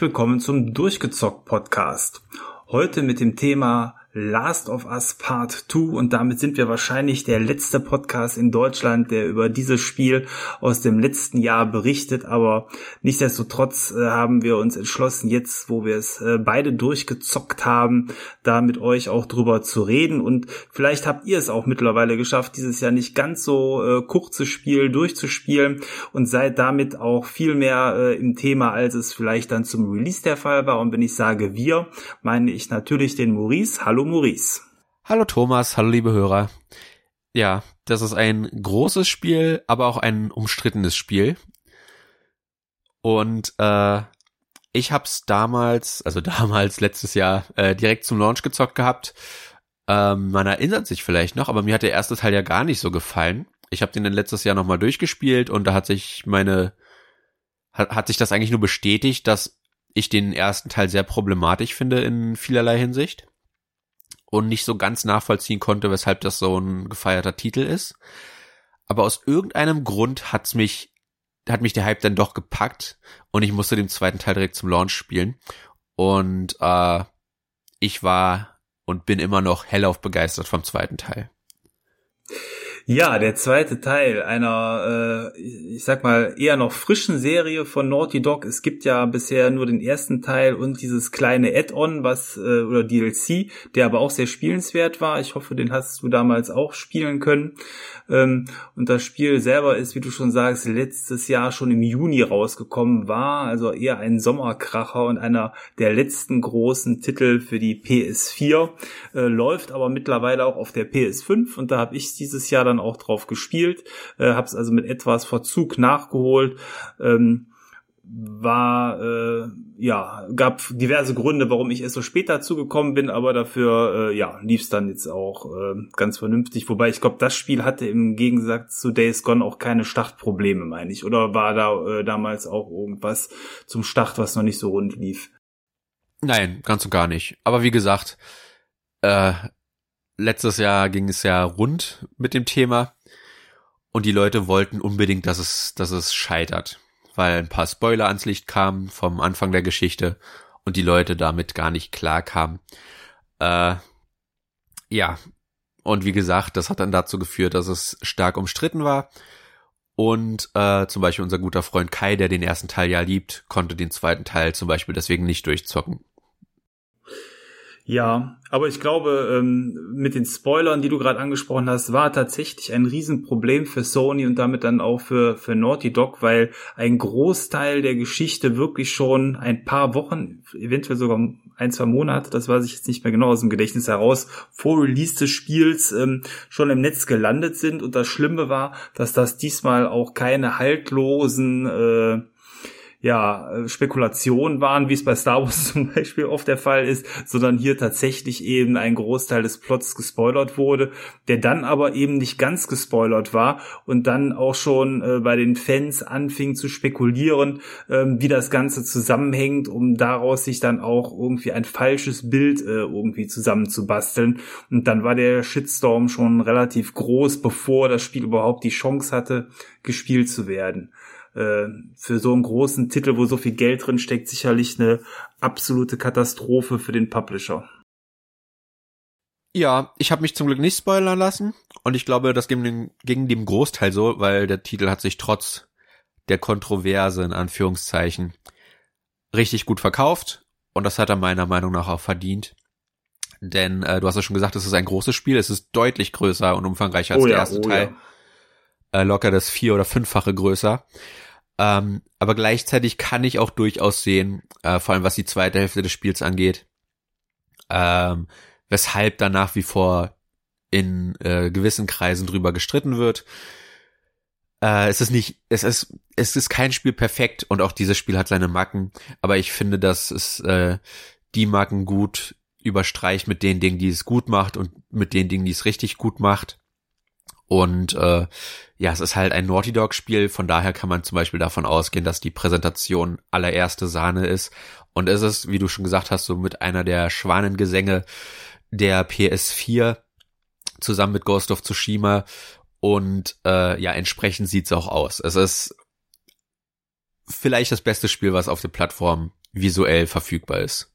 Willkommen zum Durchgezockt Podcast. Heute mit dem Thema Last of Us Part 2 und damit sind wir wahrscheinlich der letzte Podcast in Deutschland, der über dieses Spiel aus dem letzten Jahr berichtet, aber nichtsdestotrotz äh, haben wir uns entschlossen, jetzt, wo wir es äh, beide durchgezockt haben, da mit euch auch drüber zu reden. Und vielleicht habt ihr es auch mittlerweile geschafft, dieses Jahr nicht ganz so äh, kurze Spiel durchzuspielen und seid damit auch viel mehr äh, im Thema, als es vielleicht dann zum Release der Fall war. Und wenn ich sage wir, meine ich natürlich den Maurice. Hallo Hallo Maurice. Hallo Thomas, hallo liebe Hörer. Ja, das ist ein großes Spiel, aber auch ein umstrittenes Spiel. Und äh, ich hab's damals, also damals letztes Jahr, äh, direkt zum Launch gezockt gehabt. Ähm, man erinnert sich vielleicht noch, aber mir hat der erste Teil ja gar nicht so gefallen. Ich habe den dann letztes Jahr nochmal durchgespielt und da hat sich meine, hat, hat sich das eigentlich nur bestätigt, dass ich den ersten Teil sehr problematisch finde in vielerlei Hinsicht und nicht so ganz nachvollziehen konnte, weshalb das so ein gefeierter Titel ist. Aber aus irgendeinem Grund hat's mich, hat mich der Hype dann doch gepackt und ich musste den zweiten Teil direkt zum Launch spielen. Und äh, ich war und bin immer noch hellauf begeistert vom zweiten Teil. Ja, der zweite Teil einer, äh, ich sag mal, eher noch frischen Serie von Naughty Dog. Es gibt ja bisher nur den ersten Teil und dieses kleine Add-on, was, äh, oder DLC, der aber auch sehr spielenswert war. Ich hoffe, den hast du damals auch spielen können. Ähm, und das Spiel selber ist, wie du schon sagst, letztes Jahr schon im Juni rausgekommen, war also eher ein Sommerkracher und einer der letzten großen Titel für die PS4. Äh, läuft aber mittlerweile auch auf der PS5 und da habe ich dieses Jahr dann auch drauf gespielt, äh, habe es also mit etwas Verzug nachgeholt. Ähm, war äh, ja gab diverse Gründe, warum ich erst so spät dazu gekommen bin, aber dafür äh, ja lief es dann jetzt auch äh, ganz vernünftig. Wobei ich glaube, das Spiel hatte im Gegensatz zu Days Gone auch keine Startprobleme, meine ich. Oder war da äh, damals auch irgendwas zum Start, was noch nicht so rund lief? Nein, ganz und gar nicht. Aber wie gesagt, äh, letztes Jahr ging es ja rund mit dem Thema und die Leute wollten unbedingt, dass es, dass es scheitert, weil ein paar Spoiler ans Licht kamen vom Anfang der Geschichte und die Leute damit gar nicht klar kamen. Äh, ja, und wie gesagt, das hat dann dazu geführt, dass es stark umstritten war. Und äh, zum Beispiel unser guter Freund Kai, der den ersten Teil ja liebt, konnte den zweiten Teil zum Beispiel deswegen nicht durchzocken. Ja, aber ich glaube, ähm, mit den Spoilern, die du gerade angesprochen hast, war tatsächlich ein Riesenproblem für Sony und damit dann auch für, für Naughty Dog, weil ein Großteil der Geschichte wirklich schon ein paar Wochen, eventuell sogar ein, zwei Monate, das weiß ich jetzt nicht mehr genau aus dem Gedächtnis heraus, vor Release des Spiels ähm, schon im Netz gelandet sind. Und das Schlimme war, dass das diesmal auch keine haltlosen äh, ja, äh, Spekulationen waren, wie es bei Star Wars zum Beispiel oft der Fall ist, sondern hier tatsächlich eben ein Großteil des Plots gespoilert wurde, der dann aber eben nicht ganz gespoilert war und dann auch schon äh, bei den Fans anfing zu spekulieren, äh, wie das Ganze zusammenhängt, um daraus sich dann auch irgendwie ein falsches Bild äh, irgendwie zusammenzubasteln. Und dann war der Shitstorm schon relativ groß, bevor das Spiel überhaupt die Chance hatte, gespielt zu werden äh, für so einen großen Titel, wo so viel Geld drin steckt, sicherlich eine absolute Katastrophe für den Publisher. Ja, ich habe mich zum Glück nicht spoilern lassen und ich glaube, das ging dem, ging dem Großteil so, weil der Titel hat sich trotz der Kontroverse in Anführungszeichen richtig gut verkauft und das hat er meiner Meinung nach auch verdient. Denn äh, du hast ja schon gesagt, es ist ein großes Spiel, es ist deutlich größer und umfangreicher als oh der erste oh Teil. Ja äh, locker das vier- oder fünffache größer. Ähm, aber gleichzeitig kann ich auch durchaus sehen, äh, vor allem was die zweite Hälfte des Spiels angeht, ähm, weshalb da nach wie vor in äh, gewissen Kreisen drüber gestritten wird. Äh, es ist nicht, es ist, es ist kein Spiel perfekt und auch dieses Spiel hat seine Macken, aber ich finde, dass es äh, die Macken gut überstreicht mit den Dingen, die es gut macht und mit den Dingen, die es richtig gut macht. Und äh, ja, es ist halt ein Naughty Dog Spiel, von daher kann man zum Beispiel davon ausgehen, dass die Präsentation allererste Sahne ist. Und es ist, wie du schon gesagt hast, so mit einer der Schwanengesänge der PS4 zusammen mit Ghost of Tsushima. Und äh, ja, entsprechend sieht's auch aus. Es ist vielleicht das beste Spiel, was auf der Plattform visuell verfügbar ist.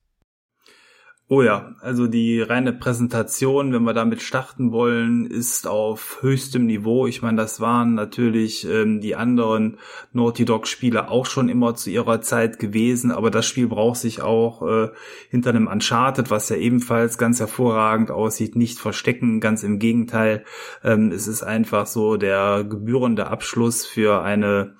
Oh ja, also die reine Präsentation, wenn wir damit starten wollen, ist auf höchstem Niveau. Ich meine, das waren natürlich ähm, die anderen Naughty Dog Spiele auch schon immer zu ihrer Zeit gewesen, aber das Spiel braucht sich auch äh, hinter einem Uncharted, was ja ebenfalls ganz hervorragend aussieht, nicht verstecken. Ganz im Gegenteil, ähm, es ist einfach so der gebührende Abschluss für eine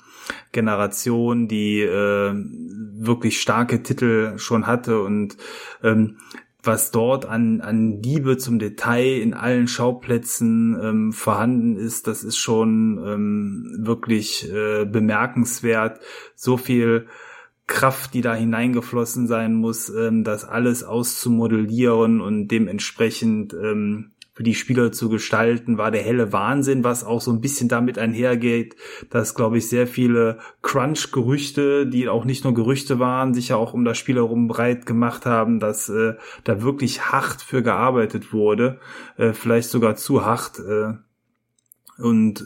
Generation, die äh, wirklich starke Titel schon hatte und ähm, was dort an, an Liebe zum Detail in allen Schauplätzen ähm, vorhanden ist, das ist schon ähm, wirklich äh, bemerkenswert. So viel Kraft, die da hineingeflossen sein muss, ähm, das alles auszumodellieren und dementsprechend ähm, für die Spieler zu gestalten, war der helle Wahnsinn, was auch so ein bisschen damit einhergeht, dass, glaube ich, sehr viele Crunch-Gerüchte, die auch nicht nur Gerüchte waren, sich ja auch um das Spiel herum breit gemacht haben, dass äh, da wirklich hart für gearbeitet wurde, äh, vielleicht sogar zu hart. Äh, und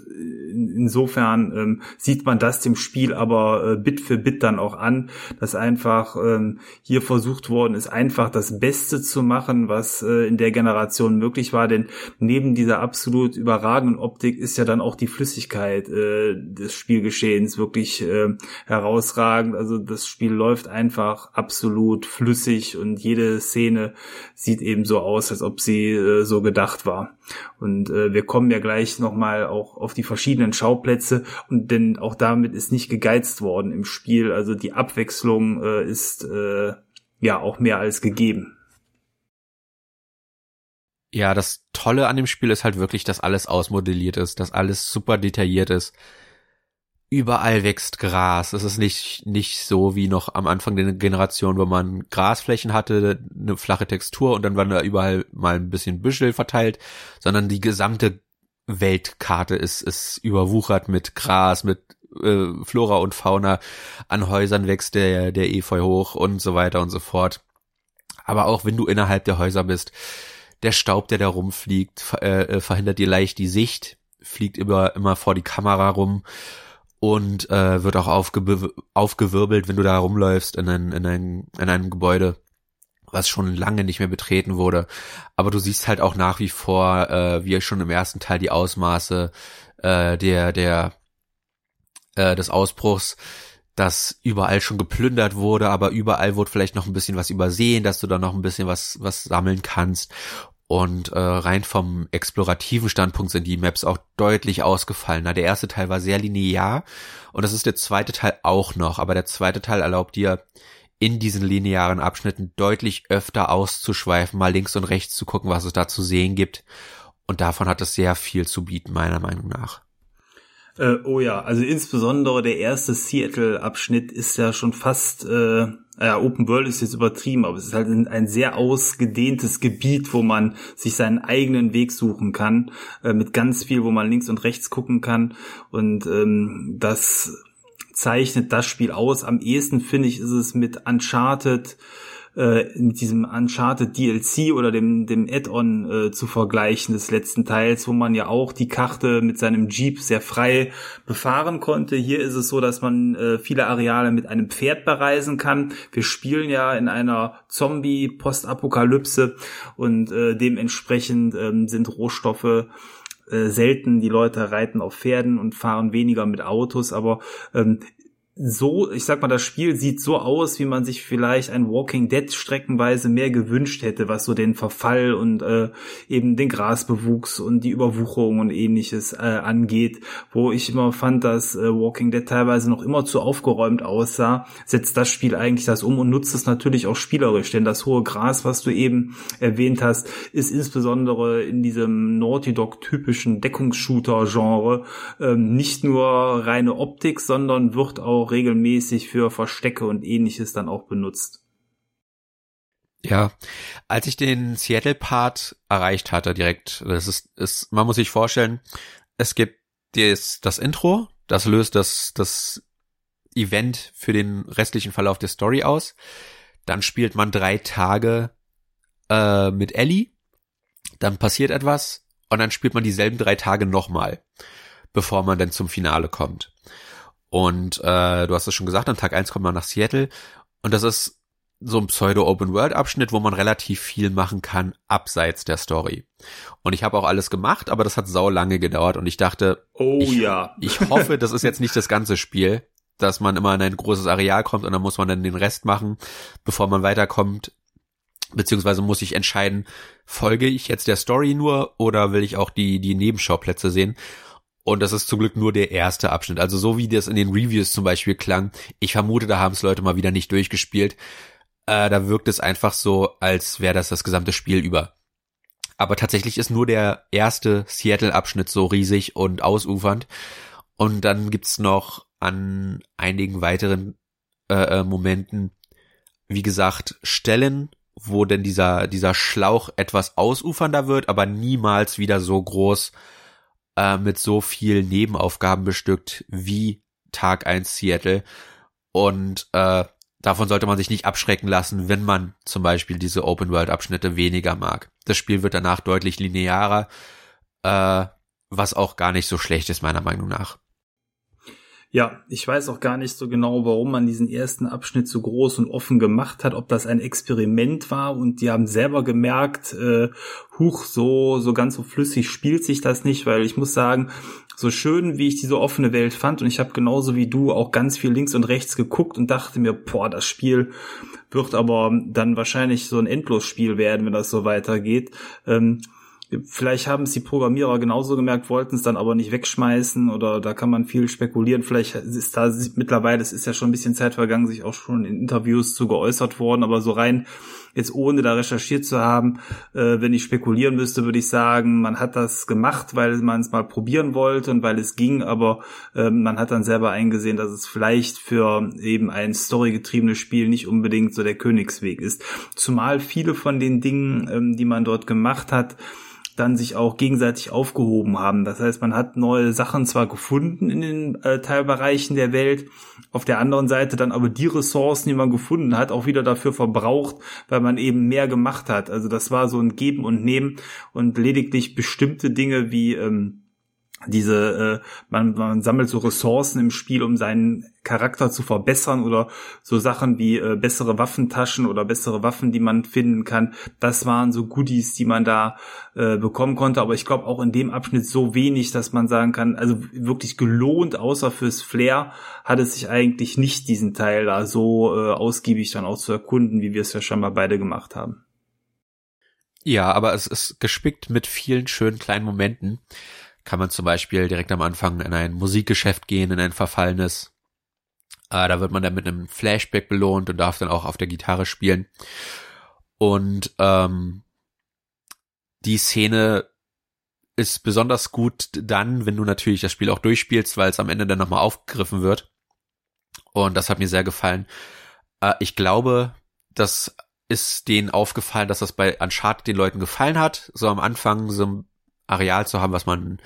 insofern ähm, sieht man das dem Spiel aber äh, Bit für Bit dann auch an, dass einfach ähm, hier versucht worden ist, einfach das Beste zu machen, was äh, in der Generation möglich war. Denn neben dieser absolut überragenden Optik ist ja dann auch die Flüssigkeit äh, des Spielgeschehens wirklich äh, herausragend. Also das Spiel läuft einfach absolut flüssig und jede Szene sieht eben so aus, als ob sie äh, so gedacht war. Und äh, wir kommen ja gleich nochmal auch auf die verschiedenen Schauplätze und denn auch damit ist nicht gegeizt worden im Spiel. Also die Abwechslung äh, ist äh, ja auch mehr als gegeben. Ja, das Tolle an dem Spiel ist halt wirklich, dass alles ausmodelliert ist, dass alles super detailliert ist überall wächst Gras. Es ist nicht, nicht so wie noch am Anfang der Generation, wo man Grasflächen hatte, eine flache Textur und dann waren da überall mal ein bisschen Büschel verteilt, sondern die gesamte Weltkarte ist, ist überwuchert mit Gras, mit äh, Flora und Fauna. An Häusern wächst der, der Efeu hoch und so weiter und so fort. Aber auch wenn du innerhalb der Häuser bist, der Staub, der da rumfliegt, äh, äh, verhindert dir leicht die Sicht, fliegt immer, immer vor die Kamera rum und äh, wird auch aufge aufgewirbelt, wenn du da rumläufst in, ein, in, ein, in einem Gebäude, was schon lange nicht mehr betreten wurde. Aber du siehst halt auch nach wie vor, äh, wie schon im ersten Teil die Ausmaße äh, der der äh, des Ausbruchs, dass überall schon geplündert wurde, aber überall wurde vielleicht noch ein bisschen was übersehen, dass du da noch ein bisschen was was sammeln kannst. Und äh, rein vom explorativen Standpunkt sind die Maps auch deutlich ausgefallener. Der erste Teil war sehr linear und das ist der zweite Teil auch noch. Aber der zweite Teil erlaubt dir in diesen linearen Abschnitten deutlich öfter auszuschweifen, mal links und rechts zu gucken, was es da zu sehen gibt. Und davon hat es sehr viel zu bieten, meiner Meinung nach. Äh, oh ja, also insbesondere der erste Seattle-Abschnitt ist ja schon fast, äh, ja, Open World ist jetzt übertrieben, aber es ist halt ein, ein, sehr ausgedehntes Gebiet, wo man sich seinen eigenen Weg suchen kann, äh, mit ganz viel, wo man links und rechts gucken kann. Und ähm, das zeichnet das Spiel aus. Am ehesten finde ich, ist es mit Uncharted äh, mit diesem Uncharted DLC oder dem, dem Add-on äh, zu vergleichen des letzten Teils, wo man ja auch die Karte mit seinem Jeep sehr frei befahren konnte. Hier ist es so, dass man äh, viele Areale mit einem Pferd bereisen kann. Wir spielen ja in einer Zombie-Postapokalypse und äh, dementsprechend ähm, sind Rohstoffe äh, selten. Die Leute reiten auf Pferden und fahren weniger mit Autos, aber ähm, so, ich sag mal, das Spiel sieht so aus, wie man sich vielleicht ein Walking Dead streckenweise mehr gewünscht hätte, was so den Verfall und äh, eben den Grasbewuchs und die Überwucherung und ähnliches äh, angeht, wo ich immer fand, dass äh, Walking Dead teilweise noch immer zu aufgeräumt aussah, setzt das Spiel eigentlich das um und nutzt es natürlich auch spielerisch, denn das hohe Gras, was du eben erwähnt hast, ist insbesondere in diesem Naughty Dog typischen Deckungsshooter-Genre ähm, nicht nur reine Optik, sondern wird auch regelmäßig für Verstecke und ähnliches dann auch benutzt. Ja, als ich den Seattle-Part erreicht hatte direkt, das ist, ist, man muss sich vorstellen, es gibt das, das Intro, das löst das, das Event für den restlichen Verlauf der Story aus. Dann spielt man drei Tage äh, mit Ellie, dann passiert etwas und dann spielt man dieselben drei Tage nochmal, bevor man dann zum Finale kommt. Und äh, du hast es schon gesagt, am Tag eins kommt man nach Seattle und das ist so ein Pseudo-Open-World-Abschnitt, wo man relativ viel machen kann, abseits der Story. Und ich habe auch alles gemacht, aber das hat sau lange gedauert und ich dachte, oh ich, ja, ich hoffe, das ist jetzt nicht das ganze Spiel, dass man immer in ein großes Areal kommt und dann muss man dann den Rest machen, bevor man weiterkommt. Beziehungsweise muss ich entscheiden, folge ich jetzt der Story nur oder will ich auch die, die Nebenschauplätze sehen? Und das ist zum Glück nur der erste Abschnitt. Also so wie das in den Reviews zum Beispiel klang. Ich vermute, da haben es Leute mal wieder nicht durchgespielt. Äh, da wirkt es einfach so, als wäre das das gesamte Spiel über. Aber tatsächlich ist nur der erste Seattle-Abschnitt so riesig und ausufernd. Und dann gibt's noch an einigen weiteren äh, äh Momenten, wie gesagt, Stellen, wo denn dieser, dieser Schlauch etwas ausufernder wird, aber niemals wieder so groß äh, mit so viel Nebenaufgaben bestückt wie Tag 1 Seattle. Und äh, davon sollte man sich nicht abschrecken lassen, wenn man zum Beispiel diese Open-World-Abschnitte weniger mag. Das Spiel wird danach deutlich linearer, äh, was auch gar nicht so schlecht ist, meiner Meinung nach. Ja, ich weiß auch gar nicht so genau, warum man diesen ersten Abschnitt so groß und offen gemacht hat, ob das ein Experiment war und die haben selber gemerkt, äh, huch, so, so ganz so flüssig spielt sich das nicht, weil ich muss sagen, so schön wie ich diese offene Welt fand und ich habe genauso wie du auch ganz viel links und rechts geguckt und dachte mir, boah, das Spiel wird aber dann wahrscheinlich so ein Endlosspiel werden, wenn das so weitergeht. Ähm, Vielleicht haben es die Programmierer genauso gemerkt, wollten es dann aber nicht wegschmeißen oder da kann man viel spekulieren. Vielleicht ist da mittlerweile, es ist ja schon ein bisschen Zeit vergangen, sich auch schon in Interviews zu geäußert worden, aber so rein jetzt ohne da recherchiert zu haben, äh, wenn ich spekulieren müsste, würde ich sagen, man hat das gemacht, weil man es mal probieren wollte und weil es ging, aber äh, man hat dann selber eingesehen, dass es vielleicht für eben ein storygetriebenes Spiel nicht unbedingt so der Königsweg ist. Zumal viele von den Dingen, ähm, die man dort gemacht hat, dann sich auch gegenseitig aufgehoben haben. Das heißt, man hat neue Sachen zwar gefunden in den äh, Teilbereichen der Welt, auf der anderen Seite dann aber die Ressourcen, die man gefunden hat, auch wieder dafür verbraucht, weil man eben mehr gemacht hat. Also das war so ein Geben und Nehmen und lediglich bestimmte Dinge wie ähm, diese, äh, man, man sammelt so Ressourcen im Spiel, um seinen Charakter zu verbessern oder so Sachen wie äh, bessere Waffentaschen oder bessere Waffen, die man finden kann. Das waren so Goodies, die man da äh, bekommen konnte. Aber ich glaube auch in dem Abschnitt so wenig, dass man sagen kann, also wirklich gelohnt, außer fürs Flair, hat es sich eigentlich nicht diesen Teil da so äh, ausgiebig dann auch zu erkunden, wie wir es ja schon mal beide gemacht haben. Ja, aber es ist gespickt mit vielen schönen kleinen Momenten kann man zum Beispiel direkt am Anfang in ein Musikgeschäft gehen, in ein verfallenes. Äh, da wird man dann mit einem Flashback belohnt und darf dann auch auf der Gitarre spielen. Und ähm, die Szene ist besonders gut dann, wenn du natürlich das Spiel auch durchspielst, weil es am Ende dann nochmal aufgegriffen wird. Und das hat mir sehr gefallen. Äh, ich glaube, das ist denen aufgefallen, dass das bei Uncharted den Leuten gefallen hat. So am Anfang so Areal zu haben, was man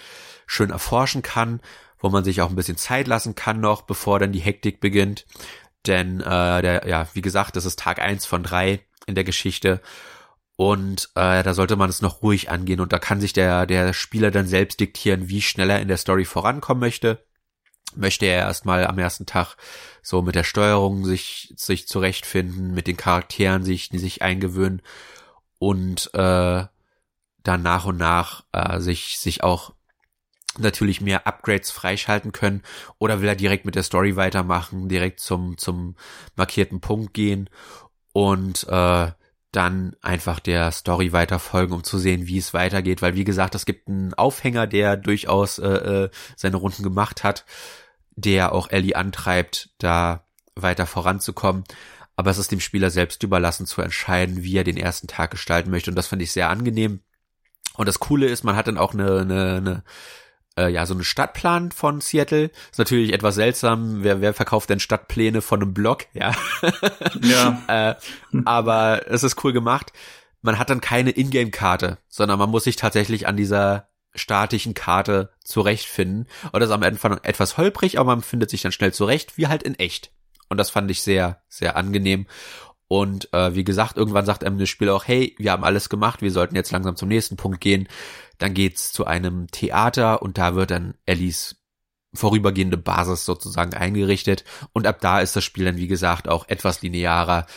schön erforschen kann, wo man sich auch ein bisschen Zeit lassen kann noch, bevor dann die Hektik beginnt. Denn äh, der, ja, wie gesagt, das ist Tag eins von drei in der Geschichte. Und äh, da sollte man es noch ruhig angehen und da kann sich der, der Spieler dann selbst diktieren, wie schnell er in der Story vorankommen möchte. Möchte er erstmal am ersten Tag so mit der Steuerung sich, sich zurechtfinden, mit den Charakteren sich, sich eingewöhnen und äh, dann nach und nach äh, sich, sich auch natürlich mehr Upgrades freischalten können oder will er direkt mit der Story weitermachen, direkt zum, zum markierten Punkt gehen und äh, dann einfach der Story weiterfolgen, um zu sehen, wie es weitergeht, weil wie gesagt, es gibt einen Aufhänger, der durchaus äh, äh, seine Runden gemacht hat, der auch Ellie antreibt, da weiter voranzukommen. Aber es ist dem Spieler selbst überlassen zu entscheiden, wie er den ersten Tag gestalten möchte. Und das finde ich sehr angenehm. Und das Coole ist, man hat dann auch eine, eine, eine äh, ja, so einen Stadtplan von Seattle. Ist natürlich etwas seltsam. Wer, wer verkauft denn Stadtpläne von einem Blog? Ja. ja. äh, aber es ist cool gemacht. Man hat dann keine Ingame-Karte, sondern man muss sich tatsächlich an dieser statischen Karte zurechtfinden. Und das ist am Anfang etwas holprig, aber man findet sich dann schnell zurecht, wie halt in echt. Und das fand ich sehr, sehr angenehm. Und äh, wie gesagt, irgendwann sagt einem das Spiel auch, hey, wir haben alles gemacht, wir sollten jetzt langsam zum nächsten Punkt gehen. Dann geht's zu einem Theater und da wird dann Ellies vorübergehende Basis sozusagen eingerichtet. Und ab da ist das Spiel dann, wie gesagt, auch etwas linearer.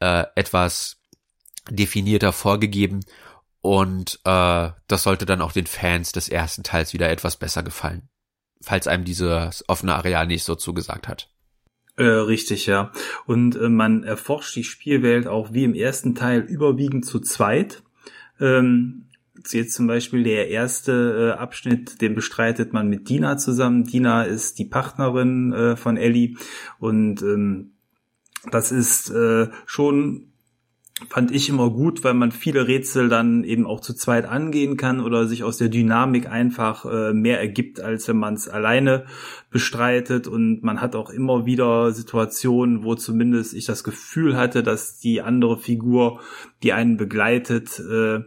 äh, etwas definierter vorgegeben und äh, das sollte dann auch den Fans des ersten Teils wieder etwas besser gefallen, falls einem dieses offene Areal nicht so zugesagt hat. Äh, richtig, ja. Und äh, man erforscht die Spielwelt auch wie im ersten Teil überwiegend zu zweit. Ähm, jetzt zum Beispiel der erste äh, Abschnitt, den bestreitet man mit Dina zusammen. Dina ist die Partnerin äh, von Ellie und ähm, das ist äh, schon fand ich immer gut, weil man viele Rätsel dann eben auch zu zweit angehen kann oder sich aus der Dynamik einfach äh, mehr ergibt, als wenn man es alleine bestreitet. Und man hat auch immer wieder Situationen, wo zumindest ich das Gefühl hatte, dass die andere Figur, die einen begleitet, äh,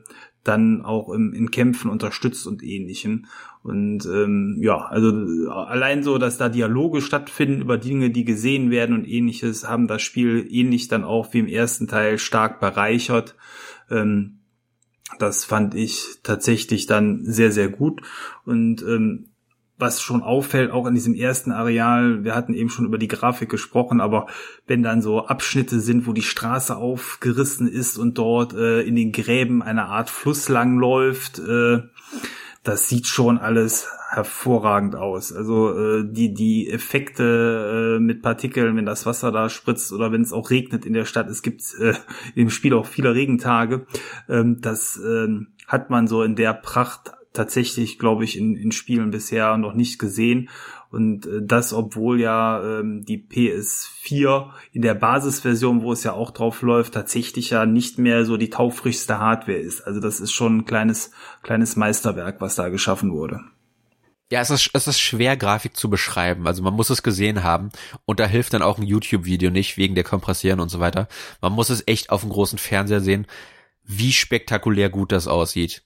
dann auch im, in Kämpfen unterstützt und ähnlichem. Und ähm, ja, also allein so, dass da Dialoge stattfinden über Dinge, die gesehen werden und ähnliches, haben das Spiel ähnlich dann auch wie im ersten Teil stark bereichert. Ähm, das fand ich tatsächlich dann sehr, sehr gut. Und ähm, was schon auffällt, auch in diesem ersten Areal, wir hatten eben schon über die Grafik gesprochen, aber wenn dann so Abschnitte sind, wo die Straße aufgerissen ist und dort äh, in den Gräben eine Art Fluss lang läuft, äh, das sieht schon alles hervorragend aus. Also äh, die die Effekte äh, mit Partikeln, wenn das Wasser da spritzt oder wenn es auch regnet in der Stadt. Es gibt äh, im Spiel auch viele Regentage. Ähm, das äh, hat man so in der Pracht tatsächlich, glaube ich, in, in Spielen bisher noch nicht gesehen. Und äh, das, obwohl ja ähm, die PS4 in der Basisversion, wo es ja auch drauf läuft, tatsächlich ja nicht mehr so die taufrischste Hardware ist. Also das ist schon ein kleines, kleines Meisterwerk, was da geschaffen wurde. Ja, es ist, es ist schwer, Grafik zu beschreiben. Also man muss es gesehen haben und da hilft dann auch ein YouTube-Video nicht, wegen der Kompressieren und so weiter. Man muss es echt auf dem großen Fernseher sehen, wie spektakulär gut das aussieht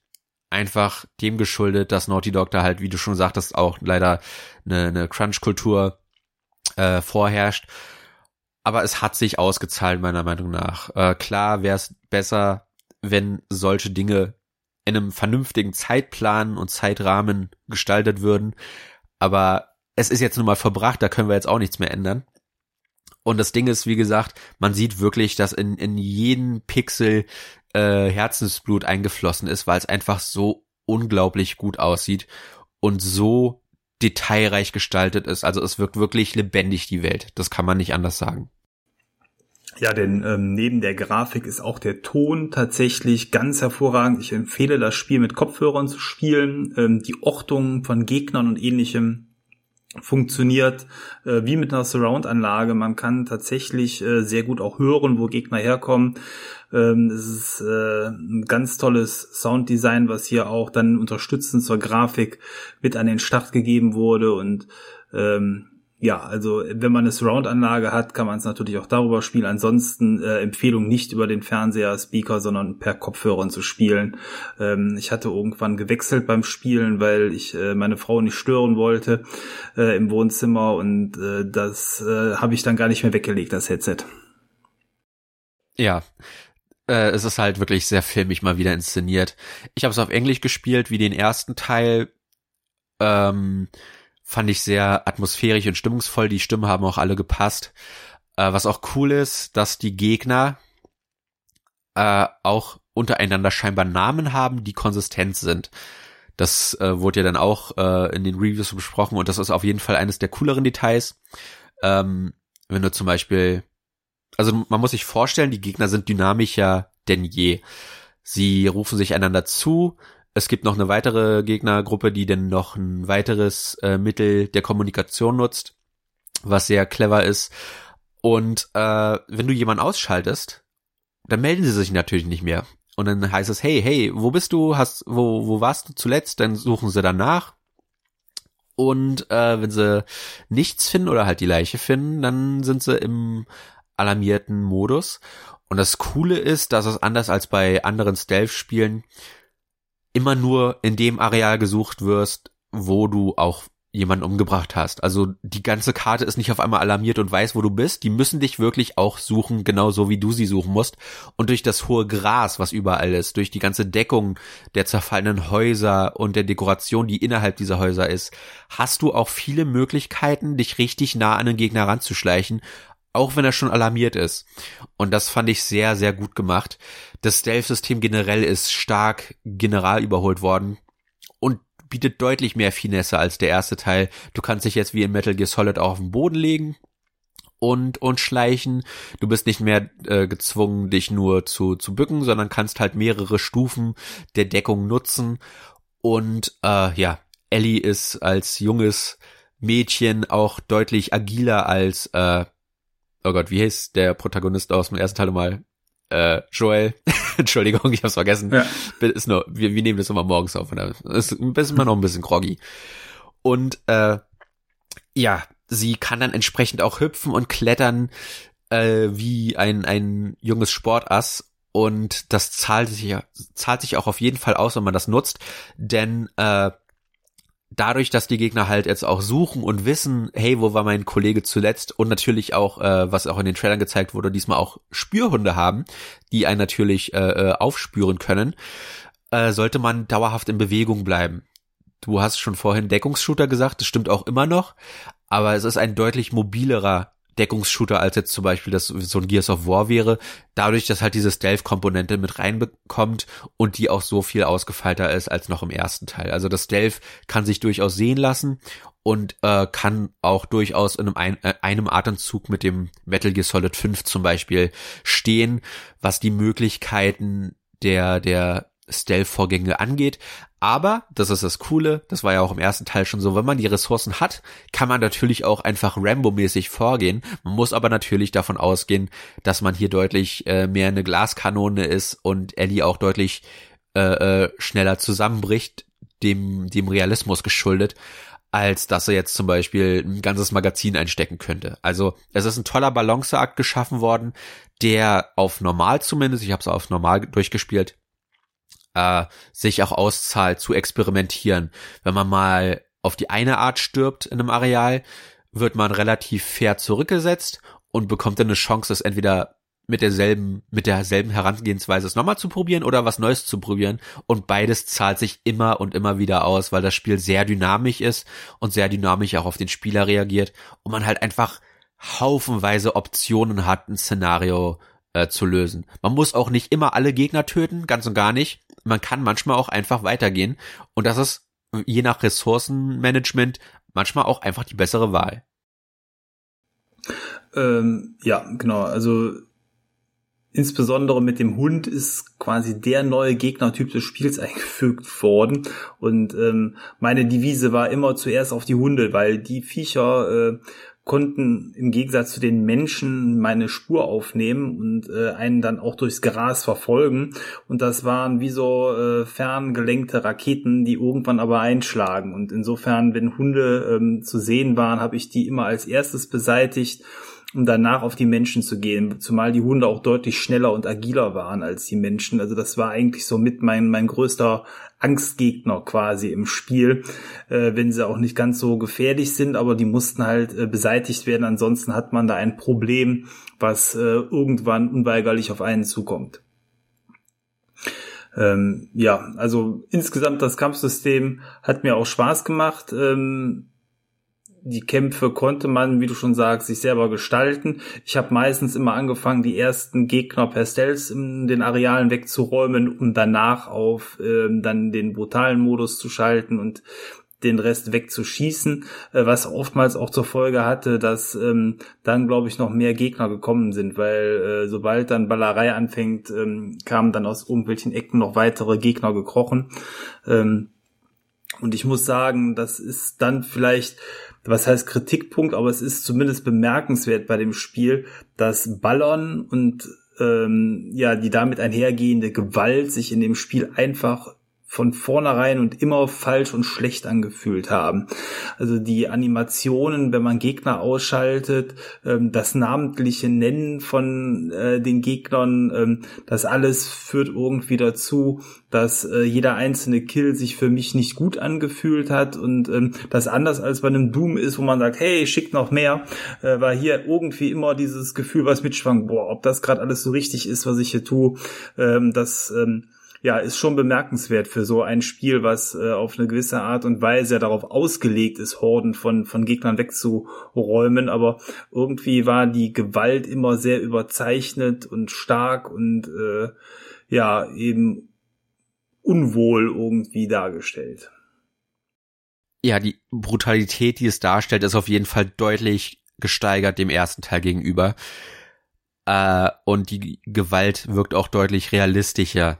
einfach dem geschuldet, dass Naughty Dog da halt, wie du schon sagtest, auch leider eine, eine Crunch-Kultur äh, vorherrscht. Aber es hat sich ausgezahlt, meiner Meinung nach. Äh, klar wäre es besser, wenn solche Dinge in einem vernünftigen Zeitplan und Zeitrahmen gestaltet würden. Aber es ist jetzt nun mal verbracht, da können wir jetzt auch nichts mehr ändern. Und das Ding ist, wie gesagt, man sieht wirklich, dass in, in jeden Pixel äh, Herzensblut eingeflossen ist, weil es einfach so unglaublich gut aussieht und so detailreich gestaltet ist. Also es wirkt wirklich lebendig, die Welt. Das kann man nicht anders sagen. Ja, denn ähm, neben der Grafik ist auch der Ton tatsächlich ganz hervorragend. Ich empfehle das Spiel mit Kopfhörern zu spielen. Ähm, die Ortung von Gegnern und ähnlichem funktioniert äh, wie mit einer Surround-Anlage. Man kann tatsächlich äh, sehr gut auch hören, wo Gegner herkommen. Ähm, es ist äh, ein ganz tolles Sounddesign, was hier auch dann unterstützend zur Grafik mit an den Start gegeben wurde und ähm, ja, also wenn man eine Surround-Anlage hat, kann man es natürlich auch darüber spielen. Ansonsten äh, Empfehlung nicht über den Fernseher, Speaker, sondern per Kopfhörern zu spielen. Ähm, ich hatte irgendwann gewechselt beim Spielen, weil ich äh, meine Frau nicht stören wollte äh, im Wohnzimmer und äh, das äh, habe ich dann gar nicht mehr weggelegt, das Headset. Ja, äh, es ist halt wirklich sehr filmig mal wieder inszeniert. Ich habe es auf Englisch gespielt, wie den ersten Teil. Ähm, fand ich sehr atmosphärisch und stimmungsvoll. Die Stimmen haben auch alle gepasst. Äh, was auch cool ist, dass die Gegner äh, auch untereinander scheinbar Namen haben, die konsistent sind. Das äh, wurde ja dann auch äh, in den Reviews besprochen und das ist auf jeden Fall eines der cooleren Details. Ähm, wenn du zum Beispiel, also man muss sich vorstellen, die Gegner sind dynamischer denn je. Sie rufen sich einander zu, es gibt noch eine weitere Gegnergruppe, die dann noch ein weiteres äh, Mittel der Kommunikation nutzt, was sehr clever ist. Und äh, wenn du jemanden ausschaltest, dann melden sie sich natürlich nicht mehr. Und dann heißt es, hey, hey, wo bist du? Hast, wo, wo warst du zuletzt? Dann suchen sie danach. Und äh, wenn sie nichts finden oder halt die Leiche finden, dann sind sie im alarmierten Modus. Und das Coole ist, dass es anders als bei anderen Stealth-Spielen immer nur in dem Areal gesucht wirst, wo du auch jemanden umgebracht hast. Also die ganze Karte ist nicht auf einmal alarmiert und weiß, wo du bist. Die müssen dich wirklich auch suchen, genauso wie du sie suchen musst. Und durch das hohe Gras, was überall ist, durch die ganze Deckung der zerfallenen Häuser und der Dekoration, die innerhalb dieser Häuser ist, hast du auch viele Möglichkeiten, dich richtig nah an den Gegner ranzuschleichen, auch wenn er schon alarmiert ist. Und das fand ich sehr, sehr gut gemacht. Das Stealth-System generell ist stark general überholt worden und bietet deutlich mehr Finesse als der erste Teil. Du kannst dich jetzt wie in Metal Gear Solid auch auf den Boden legen und und schleichen. Du bist nicht mehr äh, gezwungen, dich nur zu zu bücken, sondern kannst halt mehrere Stufen der Deckung nutzen. Und äh, ja, Ellie ist als junges Mädchen auch deutlich agiler als äh, oh Gott, wie heißt der Protagonist aus dem ersten Teil nochmal? Äh, Joel. Entschuldigung, ich hab's vergessen. Ja. Ist nur, wir, wir nehmen das immer morgens auf. Ist ein bisschen mal noch ein bisschen groggy. Und äh, ja, sie kann dann entsprechend auch hüpfen und klettern äh, wie ein, ein junges Sportass. Und das zahlt sich, zahlt sich auch auf jeden Fall aus, wenn man das nutzt. Denn äh, dadurch, dass die Gegner halt jetzt auch suchen und wissen, hey, wo war mein Kollege zuletzt und natürlich auch, äh, was auch in den Trailern gezeigt wurde, diesmal auch Spürhunde haben, die einen natürlich äh, äh, aufspüren können, äh, sollte man dauerhaft in Bewegung bleiben. Du hast schon vorhin Deckungsshooter gesagt, das stimmt auch immer noch, aber es ist ein deutlich mobilerer Deckungsshooter als jetzt zum Beispiel das so ein Gears of War wäre, dadurch, dass halt diese Stealth-Komponente mit reinbekommt und die auch so viel ausgefeilter ist als noch im ersten Teil. Also das Stealth kann sich durchaus sehen lassen und äh, kann auch durchaus in einem, äh, einem Atemzug mit dem Metal Gear Solid 5 zum Beispiel stehen, was die Möglichkeiten der, der Stealth-Vorgänge angeht. Aber, das ist das Coole, das war ja auch im ersten Teil schon so, wenn man die Ressourcen hat, kann man natürlich auch einfach Rambo-mäßig vorgehen. Man muss aber natürlich davon ausgehen, dass man hier deutlich äh, mehr eine Glaskanone ist und Ellie auch deutlich äh, äh, schneller zusammenbricht, dem, dem Realismus geschuldet, als dass er jetzt zum Beispiel ein ganzes Magazin einstecken könnte. Also es ist ein toller Balanceakt geschaffen worden, der auf normal zumindest, ich habe es auf normal durchgespielt, äh, sich auch auszahlt zu experimentieren. Wenn man mal auf die eine Art stirbt in einem Areal, wird man relativ fair zurückgesetzt und bekommt dann eine Chance, es entweder mit derselben, mit derselben Herangehensweise es nochmal zu probieren oder was Neues zu probieren. Und beides zahlt sich immer und immer wieder aus, weil das Spiel sehr dynamisch ist und sehr dynamisch auch auf den Spieler reagiert und man halt einfach haufenweise Optionen hat, ein Szenario äh, zu lösen. Man muss auch nicht immer alle Gegner töten, ganz und gar nicht man kann manchmal auch einfach weitergehen. Und das ist je nach Ressourcenmanagement manchmal auch einfach die bessere Wahl. Ähm, ja, genau. Also insbesondere mit dem Hund ist quasi der neue Gegnertyp des Spiels eingefügt worden. Und ähm, meine Devise war immer zuerst auf die Hunde, weil die Viecher äh, konnten im Gegensatz zu den Menschen meine Spur aufnehmen und äh, einen dann auch durchs Gras verfolgen. Und das waren wie so äh, ferngelenkte Raketen, die irgendwann aber einschlagen. Und insofern, wenn Hunde ähm, zu sehen waren, habe ich die immer als erstes beseitigt um danach auf die Menschen zu gehen, zumal die Hunde auch deutlich schneller und agiler waren als die Menschen. Also das war eigentlich so mit mein, mein größter Angstgegner quasi im Spiel, äh, wenn sie auch nicht ganz so gefährlich sind, aber die mussten halt äh, beseitigt werden. Ansonsten hat man da ein Problem, was äh, irgendwann unweigerlich auf einen zukommt. Ähm, ja, also insgesamt das Kampfsystem hat mir auch Spaß gemacht. Ähm, die Kämpfe konnte man, wie du schon sagst, sich selber gestalten. Ich habe meistens immer angefangen, die ersten Gegner per Stealth in den Arealen wegzuräumen, um danach auf ähm, dann den brutalen Modus zu schalten und den Rest wegzuschießen, äh, was oftmals auch zur Folge hatte, dass ähm, dann, glaube ich, noch mehr Gegner gekommen sind, weil äh, sobald dann Ballerei anfängt, ähm, kamen dann aus irgendwelchen Ecken noch weitere Gegner gekrochen. Ähm, und ich muss sagen, das ist dann vielleicht was heißt Kritikpunkt, aber es ist zumindest bemerkenswert bei dem Spiel, dass Ballern und ähm, ja die damit einhergehende Gewalt sich in dem Spiel einfach von vornherein und immer falsch und schlecht angefühlt haben. Also die Animationen, wenn man Gegner ausschaltet, ähm, das namentliche Nennen von äh, den Gegnern, ähm, das alles führt irgendwie dazu, dass äh, jeder einzelne Kill sich für mich nicht gut angefühlt hat und ähm, das anders als bei einem Doom ist, wo man sagt, hey, schickt noch mehr, äh, war hier irgendwie immer dieses Gefühl, was mitschwang, boah, ob das gerade alles so richtig ist, was ich hier tue, das ja, ist schon bemerkenswert für so ein Spiel, was äh, auf eine gewisse Art und Weise ja darauf ausgelegt ist, Horden von, von Gegnern wegzuräumen. Aber irgendwie war die Gewalt immer sehr überzeichnet und stark und äh, ja, eben unwohl irgendwie dargestellt. Ja, die Brutalität, die es darstellt, ist auf jeden Fall deutlich gesteigert dem ersten Teil gegenüber. Äh, und die Gewalt wirkt auch deutlich realistischer.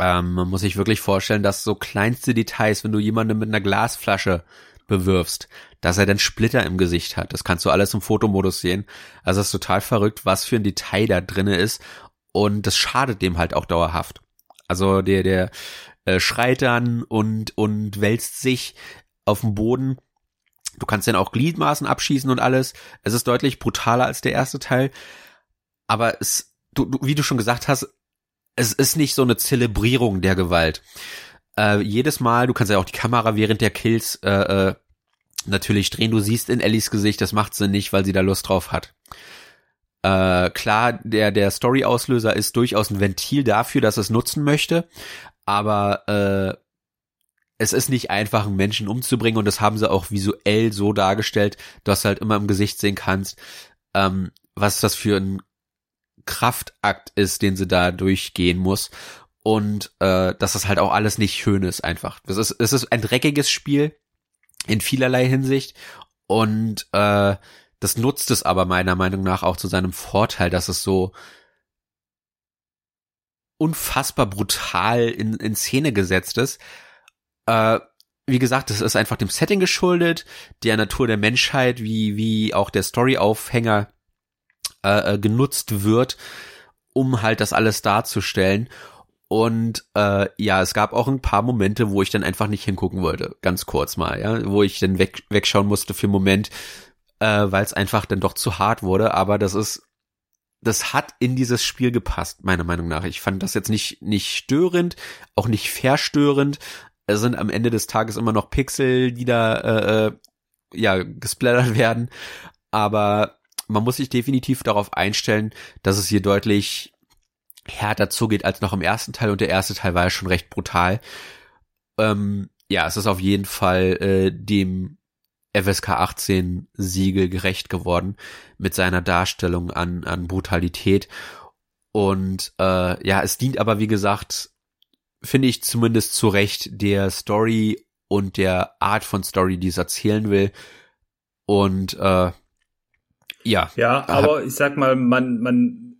Ähm, man muss sich wirklich vorstellen, dass so kleinste Details, wenn du jemanden mit einer Glasflasche bewirfst, dass er dann Splitter im Gesicht hat. Das kannst du alles im Fotomodus sehen. Also es ist total verrückt, was für ein Detail da drinne ist. Und das schadet dem halt auch dauerhaft. Also der, der äh, schreit dann und, und wälzt sich auf dem Boden. Du kannst dann auch Gliedmaßen abschießen und alles. Es ist deutlich brutaler als der erste Teil aber es, du, du, wie du schon gesagt hast, es ist nicht so eine Zelebrierung der Gewalt. Äh, jedes Mal, du kannst ja auch die Kamera während der Kills äh, äh, natürlich drehen. Du siehst in Ellies Gesicht, das macht sie nicht, weil sie da Lust drauf hat. Äh, klar, der der Story-Auslöser ist durchaus ein Ventil dafür, dass es nutzen möchte, aber äh, es ist nicht einfach, einen Menschen umzubringen und das haben sie auch visuell so dargestellt, dass du halt immer im Gesicht sehen kannst, ähm, was das für ein Kraftakt ist, den sie da durchgehen muss. Und äh, dass das halt auch alles nicht schön ist einfach. Das ist, es ist ein dreckiges Spiel in vielerlei Hinsicht. Und äh, das nutzt es aber meiner Meinung nach auch zu seinem Vorteil, dass es so unfassbar brutal in, in Szene gesetzt ist. Äh, wie gesagt, das ist einfach dem Setting geschuldet, der Natur der Menschheit, wie, wie auch der Story-Aufhänger äh, äh, genutzt wird, um halt das alles darzustellen. Und äh, ja, es gab auch ein paar Momente, wo ich dann einfach nicht hingucken wollte, ganz kurz mal, ja, wo ich dann weg, wegschauen musste für einen Moment, äh, weil es einfach dann doch zu hart wurde. Aber das ist, das hat in dieses Spiel gepasst, meiner Meinung nach. Ich fand das jetzt nicht nicht störend, auch nicht verstörend. Es sind am Ende des Tages immer noch Pixel, die da äh, äh ja gesplattert werden, aber man muss sich definitiv darauf einstellen, dass es hier deutlich härter zugeht als noch im ersten Teil und der erste Teil war ja schon recht brutal. Ähm, ja, es ist auf jeden Fall äh, dem FSK 18 Siegel gerecht geworden mit seiner Darstellung an, an Brutalität. Und äh, ja, es dient aber, wie gesagt, finde ich zumindest zu Recht der Story und der Art von Story, die es erzählen will. Und äh, ja. Ja, aber ich sag mal, man, man,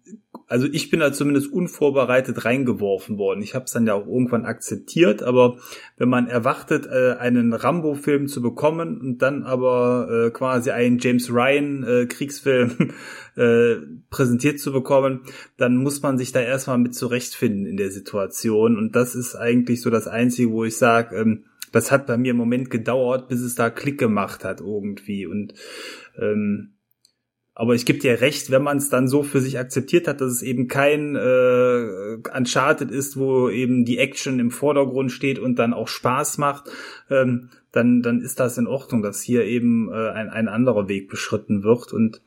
also ich bin da zumindest unvorbereitet reingeworfen worden. Ich habe es dann ja auch irgendwann akzeptiert, aber wenn man erwartet, äh, einen Rambo-Film zu bekommen und dann aber äh, quasi einen James Ryan-Kriegsfilm äh, präsentiert zu bekommen, dann muss man sich da erstmal mit zurechtfinden in der Situation. Und das ist eigentlich so das Einzige, wo ich sage, ähm, das hat bei mir im Moment gedauert, bis es da Klick gemacht hat irgendwie. Und ähm, aber ich gebe dir recht, wenn man es dann so für sich akzeptiert hat, dass es eben kein äh, Uncharted ist, wo eben die Action im Vordergrund steht und dann auch Spaß macht, ähm, dann, dann ist das in Ordnung, dass hier eben äh, ein, ein anderer Weg beschritten wird. Und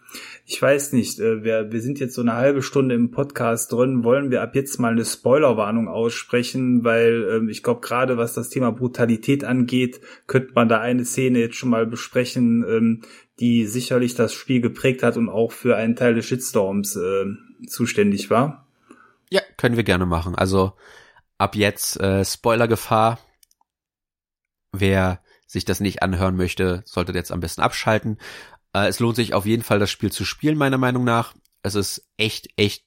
ich weiß nicht, äh, wir, wir sind jetzt so eine halbe Stunde im Podcast drin, wollen wir ab jetzt mal eine Spoilerwarnung aussprechen, weil ähm, ich glaube, gerade was das Thema Brutalität angeht, könnte man da eine Szene jetzt schon mal besprechen, ähm, die sicherlich das Spiel geprägt hat und auch für einen Teil des Shitstorms äh, zuständig war. Ja, können wir gerne machen. Also ab jetzt äh, Spoilergefahr. Wer sich das nicht anhören möchte, sollte jetzt am besten abschalten. Äh, es lohnt sich auf jeden Fall, das Spiel zu spielen, meiner Meinung nach. Es ist echt, echt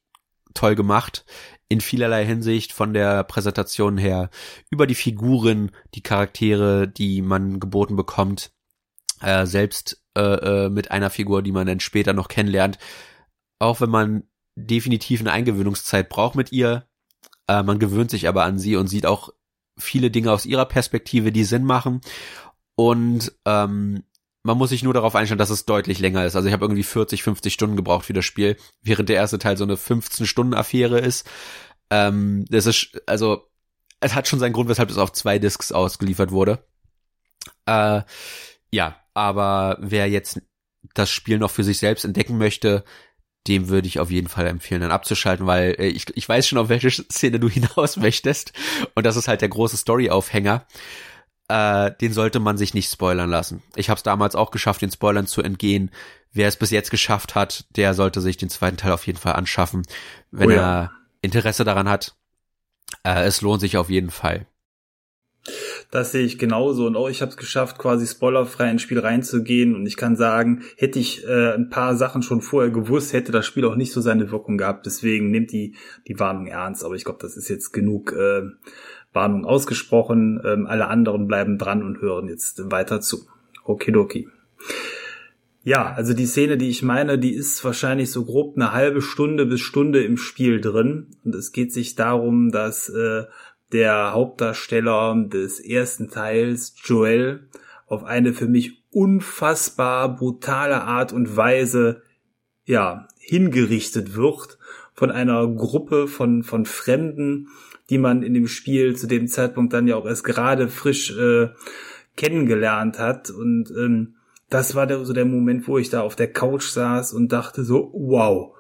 toll gemacht. In vielerlei Hinsicht von der Präsentation her, über die Figuren, die Charaktere, die man geboten bekommt, äh, selbst äh, äh, mit einer Figur, die man dann später noch kennenlernt. Auch wenn man definitiv eine Eingewöhnungszeit braucht mit ihr, äh, man gewöhnt sich aber an sie und sieht auch viele Dinge aus ihrer Perspektive, die Sinn machen. Und ähm, man muss sich nur darauf einstellen, dass es deutlich länger ist. Also ich habe irgendwie 40, 50 Stunden gebraucht für das Spiel, während der erste Teil so eine 15-Stunden-Affäre ist. Ähm, das ist, also, es hat schon seinen Grund, weshalb es auf zwei Discs ausgeliefert wurde. Äh, ja, aber wer jetzt das Spiel noch für sich selbst entdecken möchte, dem würde ich auf jeden Fall empfehlen, dann abzuschalten, weil äh, ich, ich weiß schon, auf welche Szene du hinaus möchtest. Und das ist halt der große Story-Aufhänger. Äh, den sollte man sich nicht spoilern lassen. Ich habe es damals auch geschafft, den Spoilern zu entgehen. Wer es bis jetzt geschafft hat, der sollte sich den zweiten Teil auf jeden Fall anschaffen, wenn oh ja. er Interesse daran hat. Äh, es lohnt sich auf jeden Fall. Das sehe ich genauso und auch ich habe es geschafft, quasi spoilerfrei ins Spiel reinzugehen und ich kann sagen, hätte ich äh, ein paar Sachen schon vorher gewusst, hätte das Spiel auch nicht so seine Wirkung gehabt. Deswegen nimmt die die Warnung ernst. Aber ich glaube, das ist jetzt genug äh, Warnung ausgesprochen. Ähm, alle anderen bleiben dran und hören jetzt weiter zu. Okidoki. Ja, also die Szene, die ich meine, die ist wahrscheinlich so grob eine halbe Stunde bis Stunde im Spiel drin. Und es geht sich darum, dass äh, der Hauptdarsteller des ersten Teils, Joel, auf eine für mich unfassbar brutale Art und Weise, ja, hingerichtet wird von einer Gruppe von, von Fremden, die man in dem Spiel zu dem Zeitpunkt dann ja auch erst gerade frisch äh, kennengelernt hat. Und ähm, das war der, so der Moment, wo ich da auf der Couch saß und dachte so, wow,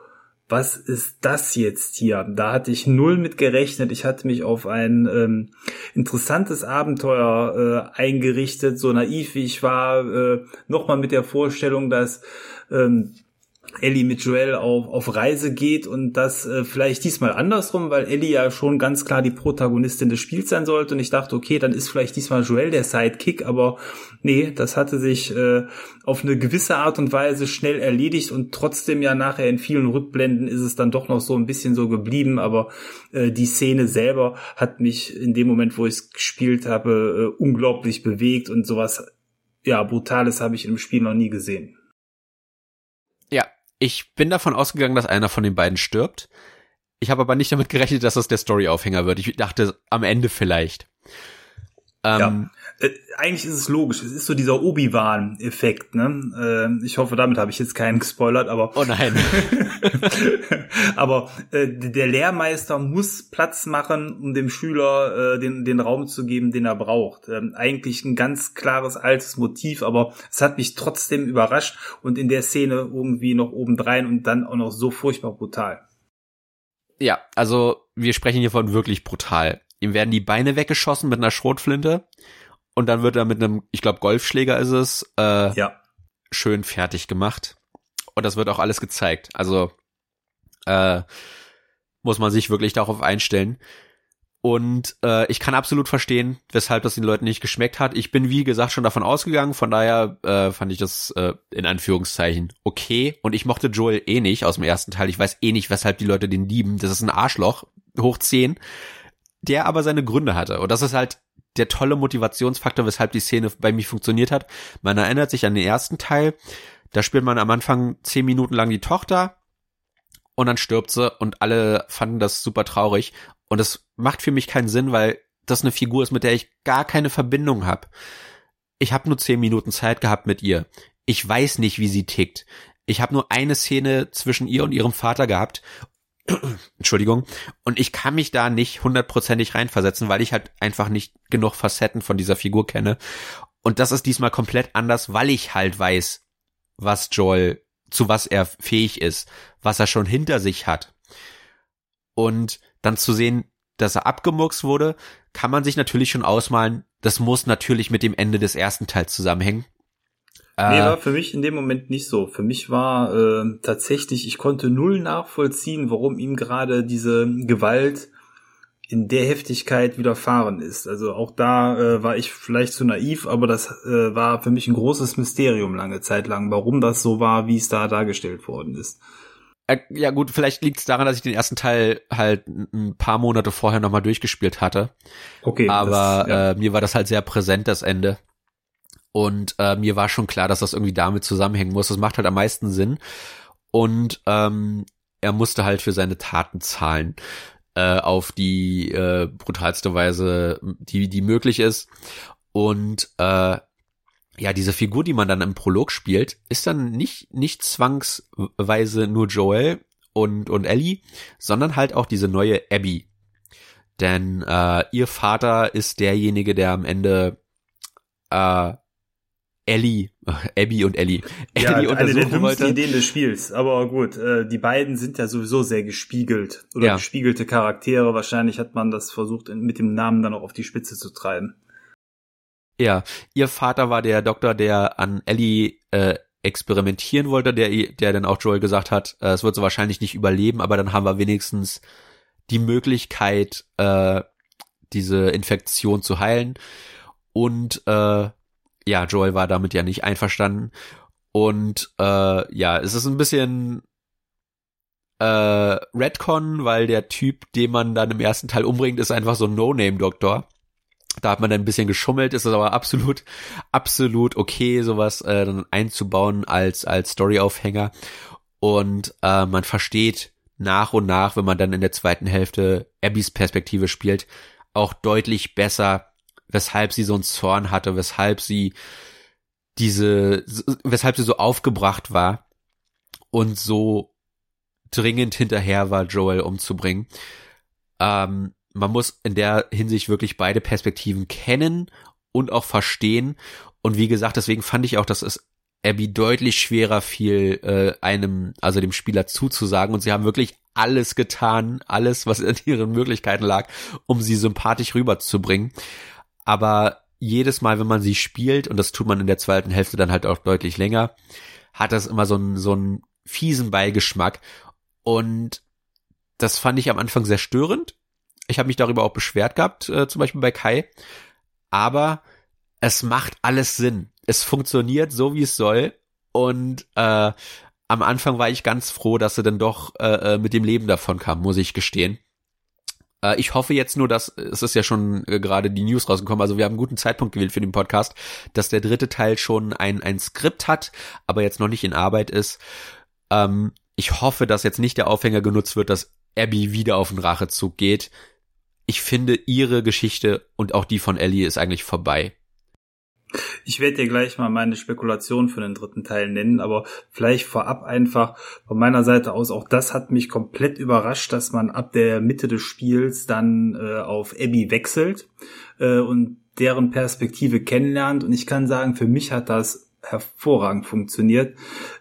was ist das jetzt hier? Da hatte ich null mit gerechnet. Ich hatte mich auf ein ähm, interessantes Abenteuer äh, eingerichtet, so naiv wie ich war, äh, nochmal mit der Vorstellung, dass ähm, Ellie mit Joel auf, auf Reise geht und das äh, vielleicht diesmal andersrum, weil Ellie ja schon ganz klar die Protagonistin des Spiels sein sollte und ich dachte, okay, dann ist vielleicht diesmal Joel der Sidekick, aber nee, das hatte sich äh, auf eine gewisse Art und Weise schnell erledigt und trotzdem ja nachher in vielen Rückblenden ist es dann doch noch so ein bisschen so geblieben, aber äh, die Szene selber hat mich in dem Moment, wo ich es gespielt habe, äh, unglaublich bewegt und sowas ja, Brutales habe ich im Spiel noch nie gesehen. Ich bin davon ausgegangen, dass einer von den beiden stirbt. Ich habe aber nicht damit gerechnet, dass das der Story-Aufhänger wird. Ich dachte am Ende vielleicht. Ähm, ja. Äh, eigentlich ist es logisch. Es ist so dieser Obi-Wan-Effekt. Ne? Äh, ich hoffe, damit habe ich jetzt keinen gespoilert, aber. Oh nein. aber äh, der Lehrmeister muss Platz machen, um dem Schüler äh, den, den Raum zu geben, den er braucht. Ähm, eigentlich ein ganz klares altes Motiv, aber es hat mich trotzdem überrascht und in der Szene irgendwie noch obendrein und dann auch noch so furchtbar brutal. Ja, also wir sprechen hier von wirklich brutal. Ihm werden die Beine weggeschossen mit einer Schrotflinte und dann wird er mit einem, ich glaube Golfschläger ist es, äh, ja. schön fertig gemacht. Und das wird auch alles gezeigt. Also äh, muss man sich wirklich darauf einstellen. Und äh, ich kann absolut verstehen, weshalb das den Leuten nicht geschmeckt hat. Ich bin, wie gesagt, schon davon ausgegangen. Von daher äh, fand ich das äh, in Anführungszeichen okay. Und ich mochte Joel eh nicht aus dem ersten Teil. Ich weiß eh nicht, weshalb die Leute den lieben. Das ist ein Arschloch, hoch zehn der aber seine Gründe hatte. Und das ist halt der tolle Motivationsfaktor, weshalb die Szene bei mir funktioniert hat. Man erinnert sich an den ersten Teil. Da spielt man am Anfang zehn Minuten lang die Tochter und dann stirbt sie und alle fanden das super traurig. Und das macht für mich keinen Sinn, weil das eine Figur ist, mit der ich gar keine Verbindung habe. Ich habe nur zehn Minuten Zeit gehabt mit ihr. Ich weiß nicht, wie sie tickt. Ich habe nur eine Szene zwischen ihr und ihrem Vater gehabt Entschuldigung. Und ich kann mich da nicht hundertprozentig reinversetzen, weil ich halt einfach nicht genug Facetten von dieser Figur kenne. Und das ist diesmal komplett anders, weil ich halt weiß, was Joel, zu was er fähig ist, was er schon hinter sich hat. Und dann zu sehen, dass er abgemurkst wurde, kann man sich natürlich schon ausmalen, das muss natürlich mit dem Ende des ersten Teils zusammenhängen. Nee, äh, war für mich in dem Moment nicht so. Für mich war äh, tatsächlich, ich konnte null nachvollziehen, warum ihm gerade diese Gewalt in der Heftigkeit widerfahren ist. Also auch da äh, war ich vielleicht zu naiv, aber das äh, war für mich ein großes Mysterium lange Zeit lang, warum das so war, wie es da dargestellt worden ist. Äh, ja gut, vielleicht liegt es daran, dass ich den ersten Teil halt ein paar Monate vorher nochmal durchgespielt hatte. Okay. Aber das, ja. äh, mir war das halt sehr präsent, das Ende. Und äh, mir war schon klar, dass das irgendwie damit zusammenhängen muss. Das macht halt am meisten Sinn. Und ähm, er musste halt für seine Taten zahlen äh, auf die äh, brutalste Weise, die die möglich ist. Und äh, ja, diese Figur, die man dann im Prolog spielt, ist dann nicht nicht zwangsweise nur Joel und und Ellie, sondern halt auch diese neue Abby. Denn äh, ihr Vater ist derjenige, der am Ende äh, Ellie, äh, Abby und Ellie, ja, Ellie eine der dümmsten Ideen des Spiels. Aber gut, äh, die beiden sind ja sowieso sehr gespiegelt oder ja. gespiegelte Charaktere. Wahrscheinlich hat man das versucht, mit dem Namen dann auch auf die Spitze zu treiben. Ja, ihr Vater war der Doktor, der an Ellie äh, experimentieren wollte, der, der dann auch Joel gesagt hat, äh, es wird so wahrscheinlich nicht überleben, aber dann haben wir wenigstens die Möglichkeit, äh, diese Infektion zu heilen. Und äh, ja, Joel war damit ja nicht einverstanden. Und äh, ja, es ist ein bisschen äh, Redcon, weil der Typ, den man dann im ersten Teil umbringt, ist einfach so ein No-Name-Doktor. Da hat man dann ein bisschen geschummelt, ist es aber absolut, absolut okay, sowas äh, dann einzubauen als als Storyaufhänger. Und äh, man versteht nach und nach, wenn man dann in der zweiten Hälfte Abbys Perspektive spielt, auch deutlich besser, weshalb sie so einen Zorn hatte, weshalb sie diese, weshalb sie so aufgebracht war und so dringend hinterher war, Joel umzubringen. Ähm, man muss in der Hinsicht wirklich beide Perspektiven kennen und auch verstehen. Und wie gesagt, deswegen fand ich auch, dass es Abby deutlich schwerer fiel, äh, einem, also dem Spieler zuzusagen. Und sie haben wirklich alles getan, alles, was in ihren Möglichkeiten lag, um sie sympathisch rüberzubringen. Aber jedes Mal, wenn man sie spielt, und das tut man in der zweiten Hälfte dann halt auch deutlich länger, hat das immer so einen, so einen fiesen Beigeschmack. Und das fand ich am Anfang sehr störend. Ich habe mich darüber auch beschwert gehabt, äh, zum Beispiel bei Kai. Aber es macht alles Sinn. Es funktioniert so, wie es soll. Und äh, am Anfang war ich ganz froh, dass sie dann doch äh, äh, mit dem Leben davon kam, muss ich gestehen. Äh, ich hoffe jetzt nur, dass es ist ja schon äh, gerade die News rausgekommen, also wir haben einen guten Zeitpunkt gewählt für den Podcast, dass der dritte Teil schon ein, ein Skript hat, aber jetzt noch nicht in Arbeit ist. Ähm, ich hoffe, dass jetzt nicht der Aufhänger genutzt wird, dass Abby wieder auf den Rachezug geht. Ich finde, ihre Geschichte und auch die von Ellie ist eigentlich vorbei. Ich werde dir gleich mal meine Spekulation für den dritten Teil nennen, aber vielleicht vorab einfach von meiner Seite aus, auch das hat mich komplett überrascht, dass man ab der Mitte des Spiels dann äh, auf Abby wechselt äh, und deren Perspektive kennenlernt. Und ich kann sagen, für mich hat das hervorragend funktioniert.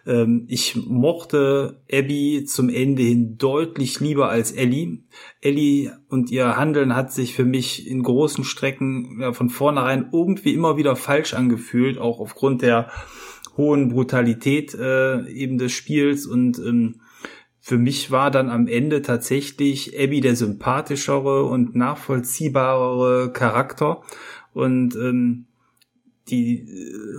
Ähm, ich mochte Abby zum Ende hin deutlich lieber als Ellie. Ellie und ihr Handeln hat sich für mich in großen Strecken ja, von vornherein irgendwie immer wieder falsch angefühlt, auch aufgrund der hohen Brutalität äh, eben des Spiels und ähm, für mich war dann am Ende tatsächlich Abby der sympathischere und nachvollziehbarere Charakter und ähm, die,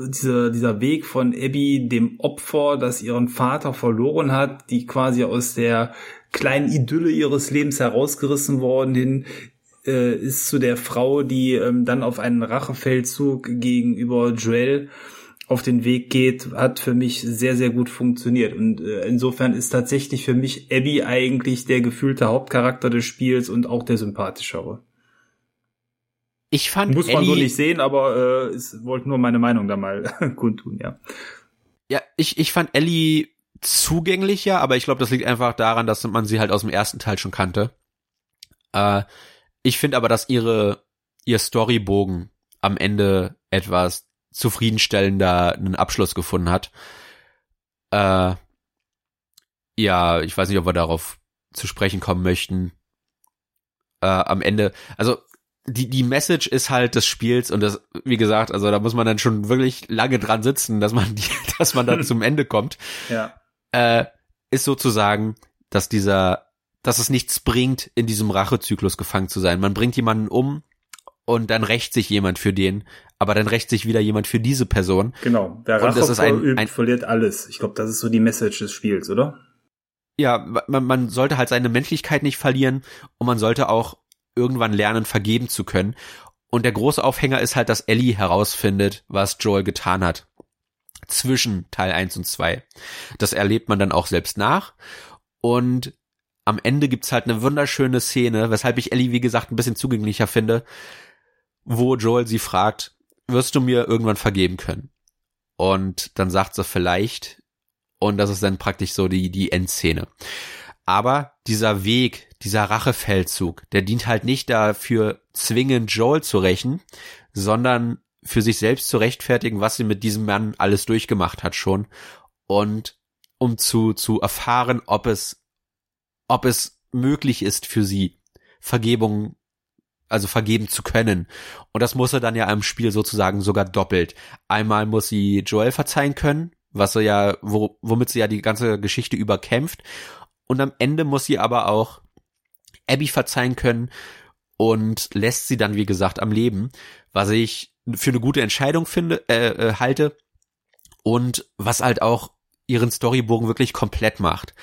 dieser, dieser Weg von Abby, dem Opfer, das ihren Vater verloren hat, die quasi aus der kleinen Idylle ihres Lebens herausgerissen worden hin, äh, ist zu der Frau, die ähm, dann auf einen Rachefeldzug gegenüber Joel auf den Weg geht, hat für mich sehr, sehr gut funktioniert. Und äh, insofern ist tatsächlich für mich Abby eigentlich der gefühlte Hauptcharakter des Spiels und auch der sympathischere. Ich fand Muss man Ellie, so nicht sehen, aber äh, ich wollte nur meine Meinung da mal kundtun, ja. Ja, ich, ich fand Ellie zugänglicher, aber ich glaube, das liegt einfach daran, dass man sie halt aus dem ersten Teil schon kannte. Äh, ich finde aber, dass ihre ihr Storybogen am Ende etwas zufriedenstellender einen Abschluss gefunden hat. Äh, ja, ich weiß nicht, ob wir darauf zu sprechen kommen möchten. Äh, am Ende, also die, die Message ist halt des Spiels und das, wie gesagt, also da muss man dann schon wirklich lange dran sitzen, dass man, die, dass man dann zum Ende kommt. Ja. Äh, ist sozusagen, dass dieser, dass es nichts bringt, in diesem Rachezyklus gefangen zu sein. Man bringt jemanden um und dann rächt sich jemand für den, aber dann rächt sich wieder jemand für diese Person. Genau. Wer Rache das ist ein, verübt, ein, verliert alles. Ich glaube, das ist so die Message des Spiels, oder? Ja, man, man sollte halt seine Menschlichkeit nicht verlieren und man sollte auch irgendwann lernen, vergeben zu können. Und der große Aufhänger ist halt, dass Ellie herausfindet, was Joel getan hat. Zwischen Teil 1 und 2. Das erlebt man dann auch selbst nach. Und am Ende gibt's halt eine wunderschöne Szene, weshalb ich Ellie, wie gesagt, ein bisschen zugänglicher finde, wo Joel sie fragt, wirst du mir irgendwann vergeben können? Und dann sagt sie vielleicht, und das ist dann praktisch so die, die Endszene. Aber dieser Weg, dieser Rachefeldzug, der dient halt nicht dafür, zwingend Joel zu rächen, sondern für sich selbst zu rechtfertigen, was sie mit diesem Mann alles durchgemacht hat schon und um zu zu erfahren, ob es ob es möglich ist für sie Vergebung also vergeben zu können. Und das muss er dann ja im Spiel sozusagen sogar doppelt. Einmal muss sie Joel verzeihen können, was sie ja, wo, womit sie ja die ganze Geschichte überkämpft. Und am Ende muss sie aber auch Abby verzeihen können und lässt sie dann, wie gesagt, am Leben, was ich für eine gute Entscheidung finde, äh, äh, halte und was halt auch ihren Storybogen wirklich komplett macht.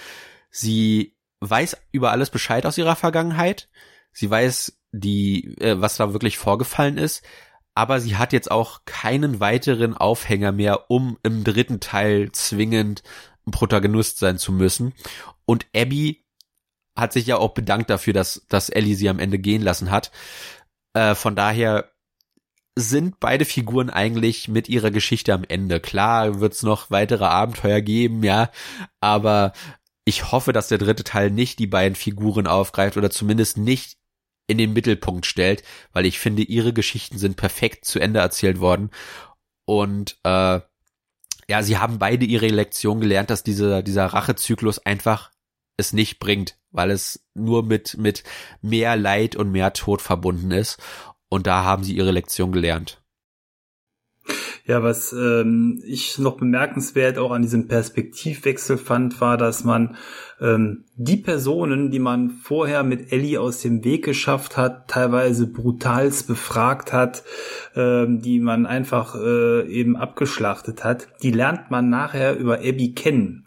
Sie weiß über alles Bescheid aus ihrer Vergangenheit. Sie weiß, die, äh, was da wirklich vorgefallen ist. Aber sie hat jetzt auch keinen weiteren Aufhänger mehr, um im dritten Teil zwingend Protagonist sein zu müssen. Und Abby hat sich ja auch bedankt dafür, dass, dass Ellie sie am Ende gehen lassen hat. Äh, von daher sind beide Figuren eigentlich mit ihrer Geschichte am Ende. Klar wird's noch weitere Abenteuer geben, ja, aber ich hoffe, dass der dritte Teil nicht die beiden Figuren aufgreift oder zumindest nicht in den Mittelpunkt stellt, weil ich finde, ihre Geschichten sind perfekt zu Ende erzählt worden. Und äh, ja, sie haben beide ihre Lektion gelernt, dass dieser, dieser Rachezyklus einfach es nicht bringt, weil es nur mit, mit mehr Leid und mehr Tod verbunden ist. Und da haben sie ihre Lektion gelernt. Ja, was ähm, ich noch bemerkenswert auch an diesem Perspektivwechsel fand, war, dass man ähm, die Personen, die man vorher mit Ellie aus dem Weg geschafft hat, teilweise brutals befragt hat, ähm, die man einfach äh, eben abgeschlachtet hat, die lernt man nachher über Abby kennen.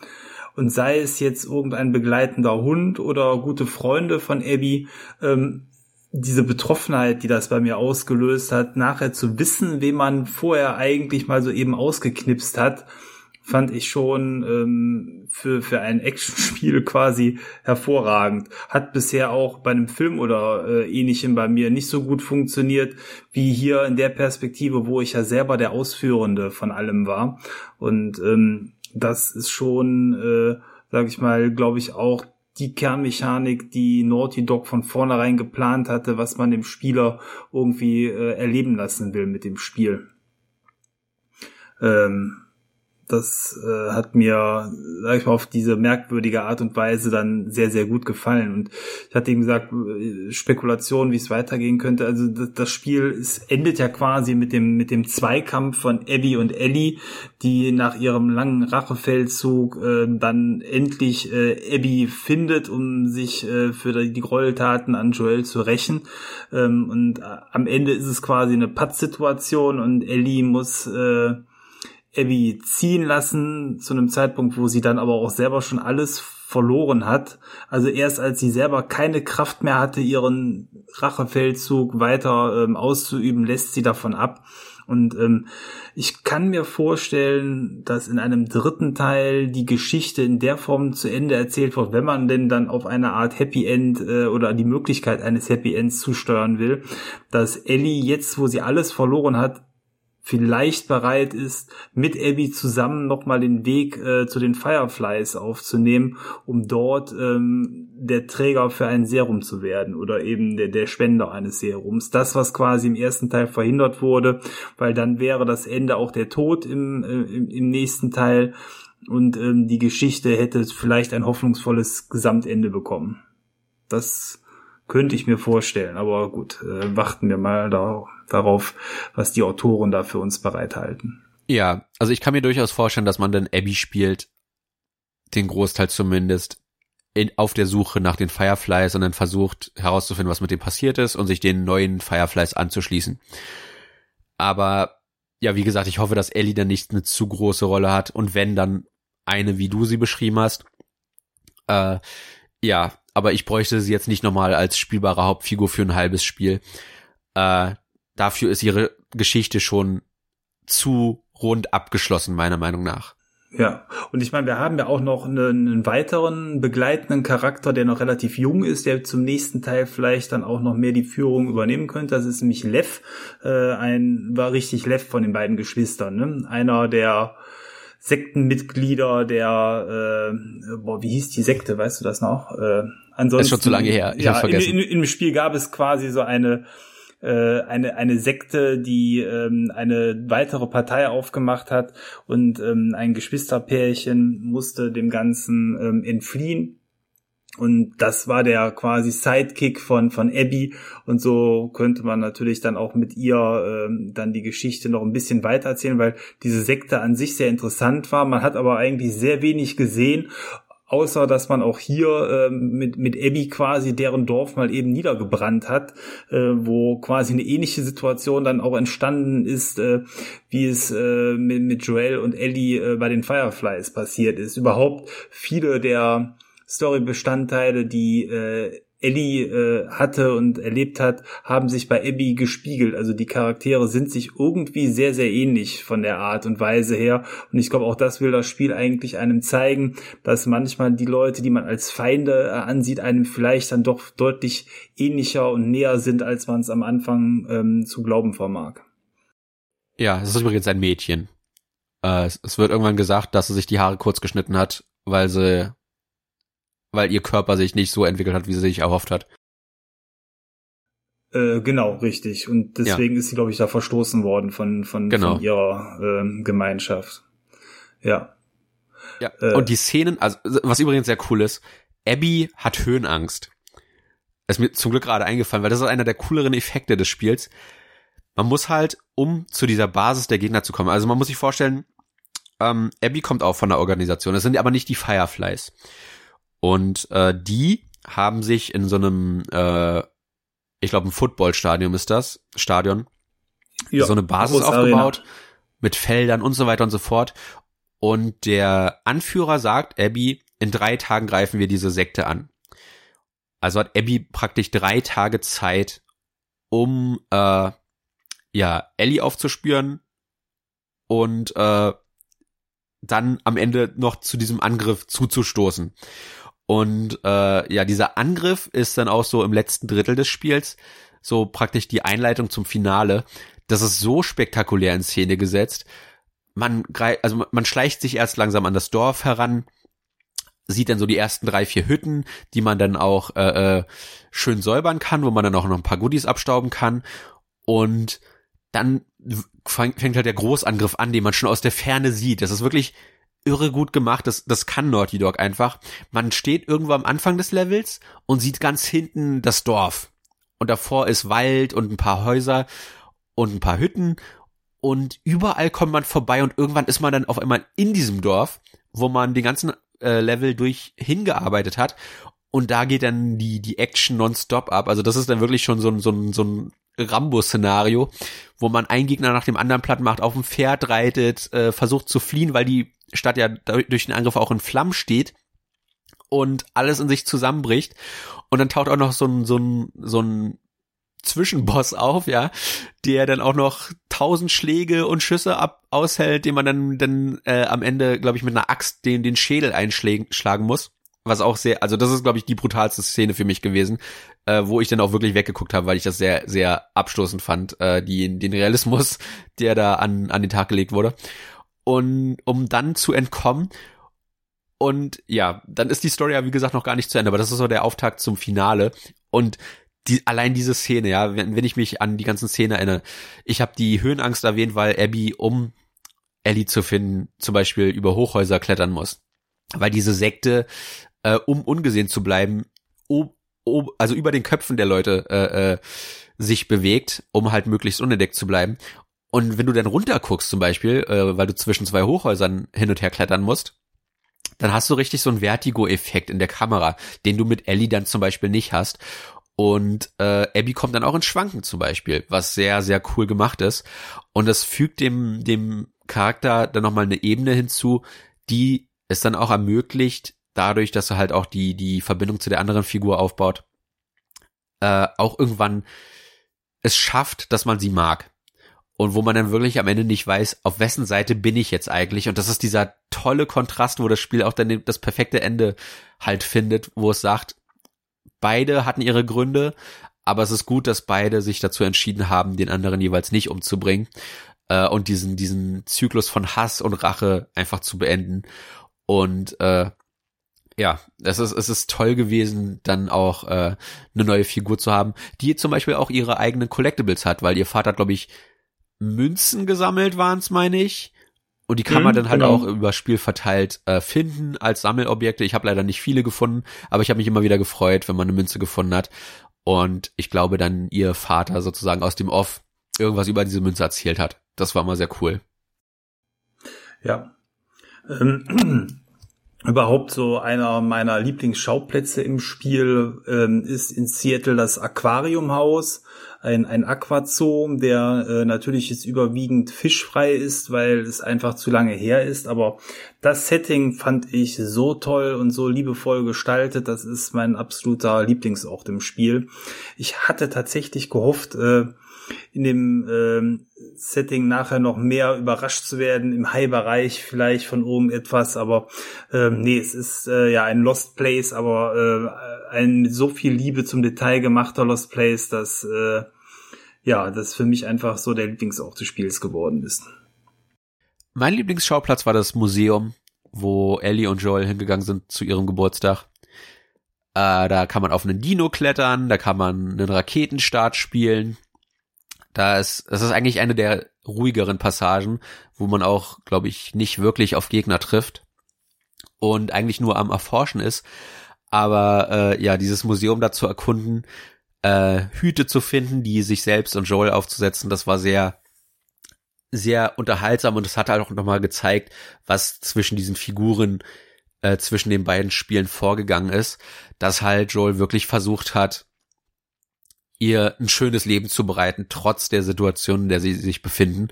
Und sei es jetzt irgendein begleitender Hund oder gute Freunde von Abby, ähm, diese Betroffenheit, die das bei mir ausgelöst hat, nachher zu wissen, wen man vorher eigentlich mal so eben ausgeknipst hat, fand ich schon ähm, für, für ein Actionspiel quasi hervorragend. Hat bisher auch bei einem Film oder äh, ähnlichem bei mir nicht so gut funktioniert, wie hier in der Perspektive, wo ich ja selber der Ausführende von allem war. Und ähm, das ist schon, äh, sag ich mal, glaube ich, auch die Kernmechanik, die Naughty Dog von vornherein geplant hatte, was man dem Spieler irgendwie äh, erleben lassen will mit dem Spiel. Ähm, das äh, hat mir, sag ich mal, auf diese merkwürdige Art und Weise dann sehr, sehr gut gefallen. Und ich hatte eben gesagt, äh, Spekulation, wie es weitergehen könnte. Also das, das Spiel ist, endet ja quasi mit dem, mit dem Zweikampf von Abby und Ellie, die nach ihrem langen Rachefeldzug äh, dann endlich äh, Abby findet, um sich äh, für die Gräueltaten an Joel zu rächen. Ähm, und äh, am Ende ist es quasi eine Pattsituation und Ellie muss äh, Abby ziehen lassen zu einem Zeitpunkt, wo sie dann aber auch selber schon alles verloren hat. Also erst als sie selber keine Kraft mehr hatte, ihren Rachefeldzug weiter ähm, auszuüben, lässt sie davon ab. Und ähm, ich kann mir vorstellen, dass in einem dritten Teil die Geschichte in der Form zu Ende erzählt wird, wenn man denn dann auf eine Art Happy End äh, oder die Möglichkeit eines Happy Ends zusteuern will, dass Ellie jetzt, wo sie alles verloren hat, vielleicht bereit ist, mit Abby zusammen nochmal den Weg äh, zu den Fireflies aufzunehmen, um dort ähm, der Träger für ein Serum zu werden oder eben der, der Spender eines Serums. Das, was quasi im ersten Teil verhindert wurde, weil dann wäre das Ende auch der Tod im, äh, im, nächsten Teil und ähm, die Geschichte hätte vielleicht ein hoffnungsvolles Gesamtende bekommen. Das könnte ich mir vorstellen, aber gut, äh, warten wir mal darauf darauf, was die Autoren da für uns bereithalten. Ja, also ich kann mir durchaus vorstellen, dass man dann Abby spielt, den Großteil zumindest, in, auf der Suche nach den Fireflies und dann versucht herauszufinden, was mit dem passiert ist und sich den neuen Fireflies anzuschließen. Aber ja, wie gesagt, ich hoffe, dass Ellie dann nicht eine zu große Rolle hat und wenn dann eine, wie du sie beschrieben hast. Äh, ja, aber ich bräuchte sie jetzt nicht nochmal als spielbare Hauptfigur für ein halbes Spiel. Äh, dafür ist ihre Geschichte schon zu rund abgeschlossen, meiner Meinung nach. Ja, und ich meine, wir haben ja auch noch einen, einen, weiteren begleitenden Charakter, der noch relativ jung ist, der zum nächsten Teil vielleicht dann auch noch mehr die Führung übernehmen könnte. Das ist nämlich Lev, äh, ein war richtig Lev von den beiden Geschwistern, ne? Einer der Sektenmitglieder der, äh, boah, wie hieß die Sekte, weißt du das noch? Äh, ansonsten, ist schon zu lange her. Ich ja, hab's vergessen. In, in, Im Spiel gab es quasi so eine äh, eine, eine Sekte, die ähm, eine weitere Partei aufgemacht hat und ähm, ein Geschwisterpärchen musste dem Ganzen ähm, entfliehen. Und das war der quasi Sidekick von, von Abby. Und so könnte man natürlich dann auch mit ihr ähm, dann die Geschichte noch ein bisschen weiter erzählen, weil diese Sekte an sich sehr interessant war. Man hat aber eigentlich sehr wenig gesehen außer dass man auch hier äh, mit, mit Abby quasi deren Dorf mal eben niedergebrannt hat, äh, wo quasi eine ähnliche Situation dann auch entstanden ist, äh, wie es äh, mit, mit Joel und Ellie äh, bei den Fireflies passiert ist. Überhaupt viele der Story-Bestandteile, die äh, Ellie äh, hatte und erlebt hat, haben sich bei Abby gespiegelt. Also die Charaktere sind sich irgendwie sehr, sehr ähnlich von der Art und Weise her. Und ich glaube, auch das will das Spiel eigentlich einem zeigen, dass manchmal die Leute, die man als Feinde äh, ansieht, einem vielleicht dann doch deutlich ähnlicher und näher sind, als man es am Anfang ähm, zu glauben vermag. Ja, es ist übrigens ein Mädchen. Äh, es, es wird irgendwann gesagt, dass sie sich die Haare kurz geschnitten hat, weil sie weil ihr Körper sich nicht so entwickelt hat, wie sie sich erhofft hat. Äh, genau, richtig. Und deswegen ja. ist sie, glaube ich, da verstoßen worden von, von, genau. von ihrer ähm, Gemeinschaft. Ja. Ja. Äh, und die Szenen, also was übrigens sehr cool ist, Abby hat Höhenangst. Das ist mir zum Glück gerade eingefallen, weil das ist einer der cooleren Effekte des Spiels. Man muss halt, um zu dieser Basis der Gegner zu kommen, also man muss sich vorstellen, ähm, Abby kommt auch von der Organisation. Das sind aber nicht die Fireflies. Und äh, die haben sich in so einem, äh, ich glaube, ein Footballstadion ist das, Stadion, ja, so eine Basis aufgebaut Arena. mit Feldern und so weiter und so fort. Und der Anführer sagt, Abby, in drei Tagen greifen wir diese Sekte an. Also hat Abby praktisch drei Tage Zeit, um äh, ja Ellie aufzuspüren und äh, dann am Ende noch zu diesem Angriff zuzustoßen. Und äh, ja, dieser Angriff ist dann auch so im letzten Drittel des Spiels so praktisch die Einleitung zum Finale. Das ist so spektakulär in Szene gesetzt. Man greift, also man schleicht sich erst langsam an das Dorf heran, sieht dann so die ersten drei, vier Hütten, die man dann auch äh, äh, schön säubern kann, wo man dann auch noch ein paar Goodies abstauben kann. Und dann fängt halt der Großangriff an, den man schon aus der Ferne sieht. Das ist wirklich irre gut gemacht. Das, das kann Naughty Dog einfach. Man steht irgendwo am Anfang des Levels und sieht ganz hinten das Dorf. Und davor ist Wald und ein paar Häuser und ein paar Hütten. Und überall kommt man vorbei und irgendwann ist man dann auf einmal in diesem Dorf, wo man den ganzen äh, Level durch hingearbeitet hat. Und da geht dann die, die Action nonstop ab. Also das ist dann wirklich schon so ein, so ein, so ein Rambo-Szenario, wo man einen Gegner nach dem anderen platt macht, auf dem Pferd reitet, äh, versucht zu fliehen, weil die Stadt ja durch den Angriff auch in Flammen steht und alles in sich zusammenbricht. Und dann taucht auch noch so ein, so ein, so ein Zwischenboss auf, ja, der dann auch noch tausend Schläge und Schüsse ab aushält, den man dann, dann äh, am Ende, glaube ich, mit einer Axt den, den Schädel einschlagen muss. Was auch sehr, also das ist, glaube ich, die brutalste Szene für mich gewesen, äh, wo ich dann auch wirklich weggeguckt habe, weil ich das sehr, sehr abstoßend fand, äh, die, den Realismus, der da an, an den Tag gelegt wurde und um dann zu entkommen. Und ja, dann ist die Story ja wie gesagt noch gar nicht zu Ende, aber das ist so der Auftakt zum Finale. Und die, allein diese Szene, ja, wenn, wenn ich mich an die ganzen Szenen erinnere, ich habe die Höhenangst erwähnt, weil Abby, um Ellie zu finden, zum Beispiel über Hochhäuser klettern muss. Weil diese Sekte, äh, um ungesehen zu bleiben, ob, ob, also über den Köpfen der Leute äh, äh, sich bewegt, um halt möglichst unentdeckt zu bleiben. Und wenn du dann runterguckst zum Beispiel, äh, weil du zwischen zwei Hochhäusern hin und her klettern musst, dann hast du richtig so einen Vertigo-Effekt in der Kamera, den du mit Ellie dann zum Beispiel nicht hast. Und äh, Abby kommt dann auch in Schwanken zum Beispiel, was sehr, sehr cool gemacht ist. Und das fügt dem, dem Charakter dann nochmal eine Ebene hinzu, die es dann auch ermöglicht, dadurch, dass er halt auch die, die Verbindung zu der anderen Figur aufbaut, äh, auch irgendwann es schafft, dass man sie mag und wo man dann wirklich am Ende nicht weiß, auf wessen Seite bin ich jetzt eigentlich. Und das ist dieser tolle Kontrast, wo das Spiel auch dann das perfekte Ende halt findet, wo es sagt, beide hatten ihre Gründe, aber es ist gut, dass beide sich dazu entschieden haben, den anderen jeweils nicht umzubringen äh, und diesen diesen Zyklus von Hass und Rache einfach zu beenden. Und äh, ja, es ist, es ist toll gewesen, dann auch äh, eine neue Figur zu haben, die zum Beispiel auch ihre eigenen Collectibles hat, weil ihr Vater, glaube ich, Münzen gesammelt waren es, meine ich. Und die kann man mhm, dann halt genau. auch über Spiel verteilt äh, finden als Sammelobjekte. Ich habe leider nicht viele gefunden, aber ich habe mich immer wieder gefreut, wenn man eine Münze gefunden hat. Und ich glaube dann ihr Vater sozusagen aus dem Off irgendwas über diese Münze erzählt hat. Das war mal sehr cool. Ja. Ähm, überhaupt so einer meiner Lieblingsschauplätze im Spiel ähm, ist in Seattle das Aquariumhaus, ein, ein Aquazoo, der äh, natürlich jetzt überwiegend fischfrei ist, weil es einfach zu lange her ist. Aber das Setting fand ich so toll und so liebevoll gestaltet. Das ist mein absoluter Lieblingsort im Spiel. Ich hatte tatsächlich gehofft, äh, in dem ähm, Setting nachher noch mehr überrascht zu werden, im High-Bereich vielleicht von irgendetwas, aber ähm, nee, es ist äh, ja ein Lost Place, aber äh, ein so viel Liebe zum Detail gemachter Lost Place, dass äh, ja, das für mich einfach so der Lieblingsort des Spiels geworden ist. Mein Lieblingsschauplatz war das Museum, wo Ellie und Joel hingegangen sind zu ihrem Geburtstag. Äh, da kann man auf einen Dino klettern, da kann man einen Raketenstart spielen, da ist, das ist eigentlich eine der ruhigeren Passagen, wo man auch, glaube ich, nicht wirklich auf Gegner trifft und eigentlich nur am Erforschen ist. Aber äh, ja, dieses Museum da zu erkunden, äh, Hüte zu finden, die sich selbst und Joel aufzusetzen, das war sehr, sehr unterhaltsam und es hat halt auch nochmal gezeigt, was zwischen diesen Figuren, äh, zwischen den beiden Spielen vorgegangen ist, dass halt Joel wirklich versucht hat, ihr ein schönes Leben zu bereiten, trotz der Situation, in der sie sich befinden.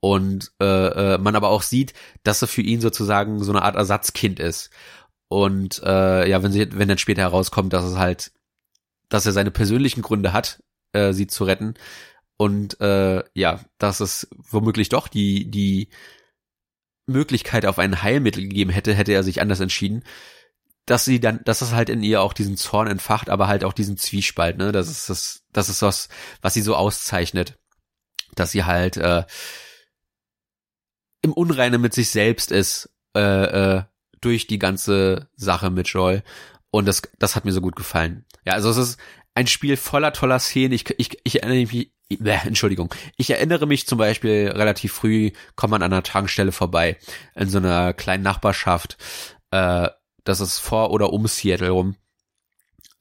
Und äh, äh, man aber auch sieht, dass er für ihn sozusagen so eine Art Ersatzkind ist. Und äh, ja, wenn sie, wenn dann später herauskommt, dass es halt, dass er seine persönlichen Gründe hat, äh, sie zu retten. Und äh, ja, dass es womöglich doch die, die Möglichkeit auf ein Heilmittel gegeben hätte, hätte er sich anders entschieden dass sie dann, dass es halt in ihr auch diesen Zorn entfacht, aber halt auch diesen Zwiespalt, ne? Das ist das, das ist was, was sie so auszeichnet, dass sie halt äh, im Unreine mit sich selbst ist äh, äh, durch die ganze Sache mit Joel und das, das hat mir so gut gefallen. Ja, also es ist ein Spiel voller toller Szenen. Ich, ich, ich erinnere mich, äh, Entschuldigung, ich erinnere mich zum Beispiel relativ früh, kommt man an einer Tankstelle vorbei in so einer kleinen Nachbarschaft. Äh, das ist vor oder um Seattle rum.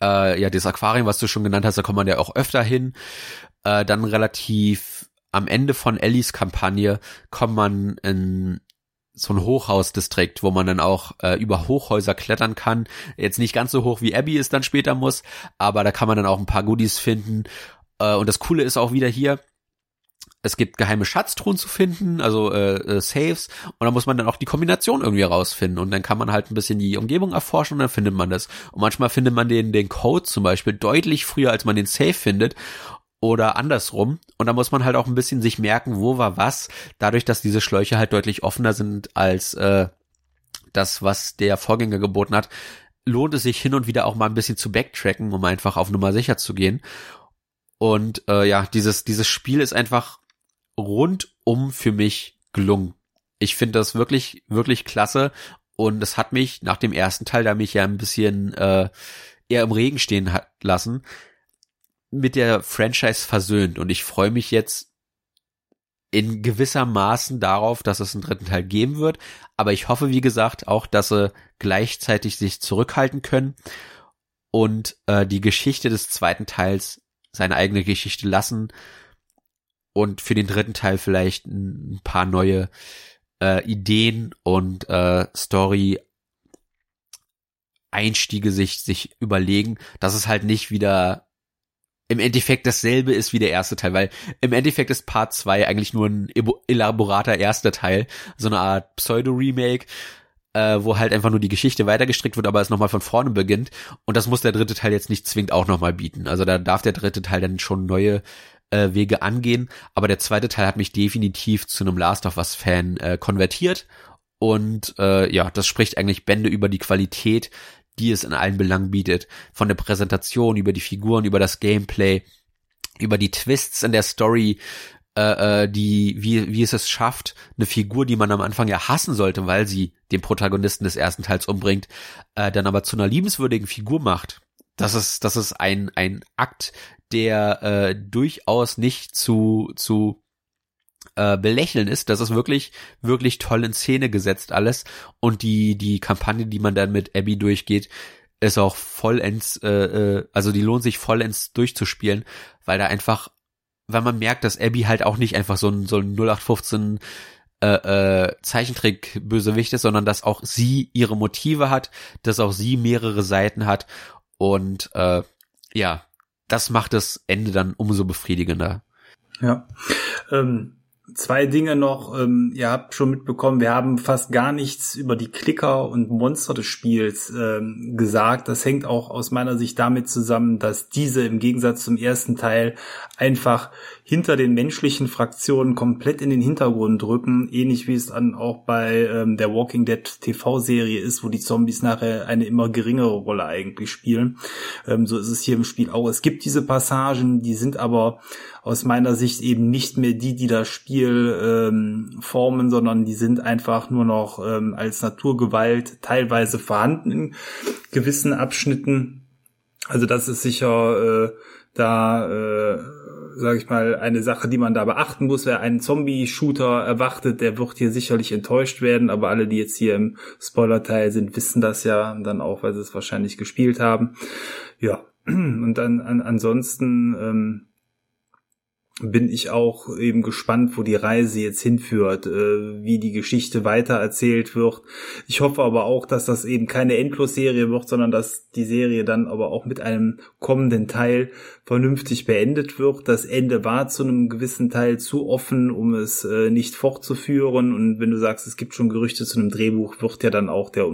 Äh, ja, das Aquarium, was du schon genannt hast, da kommt man ja auch öfter hin. Äh, dann relativ am Ende von Ellies Kampagne kommt man in so ein Hochhausdistrikt, wo man dann auch äh, über Hochhäuser klettern kann. Jetzt nicht ganz so hoch wie Abby es dann später muss, aber da kann man dann auch ein paar Goodies finden. Äh, und das Coole ist auch wieder hier, es gibt geheime Schatztruhen zu finden, also äh, äh, Saves, und da muss man dann auch die Kombination irgendwie rausfinden und dann kann man halt ein bisschen die Umgebung erforschen und dann findet man das. Und manchmal findet man den, den Code zum Beispiel deutlich früher, als man den Safe findet oder andersrum. Und da muss man halt auch ein bisschen sich merken, wo war was, dadurch, dass diese Schläuche halt deutlich offener sind als äh, das, was der Vorgänger geboten hat, lohnt es sich hin und wieder auch mal ein bisschen zu backtracken, um einfach auf Nummer sicher zu gehen. Und äh, ja, dieses, dieses Spiel ist einfach rundum für mich gelungen. Ich finde das wirklich, wirklich klasse. Und es hat mich nach dem ersten Teil, da mich ja ein bisschen äh, eher im Regen stehen hat lassen, mit der Franchise versöhnt. Und ich freue mich jetzt in gewisser Maßen darauf, dass es einen dritten Teil geben wird. Aber ich hoffe, wie gesagt, auch, dass sie gleichzeitig sich zurückhalten können und äh, die Geschichte des zweiten Teils seine eigene Geschichte lassen und für den dritten Teil vielleicht ein paar neue äh, Ideen und äh, Story Einstiege sich sich überlegen, dass es halt nicht wieder im Endeffekt dasselbe ist wie der erste Teil, weil im Endeffekt ist Part 2 eigentlich nur ein elaborater erster Teil, so eine Art Pseudo-Remake, äh, wo halt einfach nur die Geschichte weitergestrickt wird, aber es nochmal von vorne beginnt. Und das muss der dritte Teil jetzt nicht zwingend auch nochmal bieten. Also da darf der dritte Teil dann schon neue äh, Wege angehen. Aber der zweite Teil hat mich definitiv zu einem Last of Us Fan äh, konvertiert. Und äh, ja, das spricht eigentlich Bände über die Qualität, die es in allen Belangen bietet. Von der Präsentation, über die Figuren, über das Gameplay, über die Twists in der Story, äh, äh, die, wie, wie es es schafft, eine Figur, die man am Anfang ja hassen sollte, weil sie den Protagonisten des ersten Teils umbringt, äh, dann aber zu einer liebenswürdigen Figur macht. Das ist, das ist ein, ein Akt, der äh, durchaus nicht zu, zu äh, belächeln ist. Das ist wirklich, wirklich toll in Szene gesetzt alles. Und die, die Kampagne, die man dann mit Abby durchgeht, ist auch vollends, äh, äh, also die lohnt sich vollends durchzuspielen, weil da einfach weil man merkt, dass Abby halt auch nicht einfach so ein, so ein 0815 äh, äh, Zeichentrick-Bösewicht ist, sondern dass auch sie ihre Motive hat, dass auch sie mehrere Seiten hat und äh, ja, das macht das Ende dann umso befriedigender. Ja. Ähm, Zwei Dinge noch. Ähm, ihr habt schon mitbekommen, wir haben fast gar nichts über die Klicker und Monster des Spiels ähm, gesagt. Das hängt auch aus meiner Sicht damit zusammen, dass diese im Gegensatz zum ersten Teil einfach hinter den menschlichen Fraktionen komplett in den Hintergrund rücken, ähnlich wie es dann auch bei ähm, der Walking Dead TV-Serie ist, wo die Zombies nachher eine immer geringere Rolle eigentlich spielen. Ähm, so ist es hier im Spiel auch. Es gibt diese Passagen, die sind aber aus meiner Sicht eben nicht mehr die, die das Spiel ähm, formen, sondern die sind einfach nur noch ähm, als Naturgewalt teilweise vorhanden in gewissen Abschnitten. Also das ist sicher äh, da, äh, sage ich mal, eine Sache, die man da beachten muss. Wer einen Zombie-Shooter erwartet, der wird hier sicherlich enttäuscht werden. Aber alle, die jetzt hier im Spoiler-Teil sind, wissen das ja dann auch, weil sie es wahrscheinlich gespielt haben. Ja, und dann an, ansonsten ähm, bin ich auch eben gespannt, wo die Reise jetzt hinführt, äh, wie die Geschichte weiter erzählt wird. Ich hoffe aber auch, dass das eben keine Endlosserie wird, sondern dass die Serie dann aber auch mit einem kommenden Teil vernünftig beendet wird. Das Ende war zu einem gewissen Teil zu offen, um es äh, nicht fortzuführen. Und wenn du sagst, es gibt schon Gerüchte zu einem Drehbuch, wird ja dann auch der,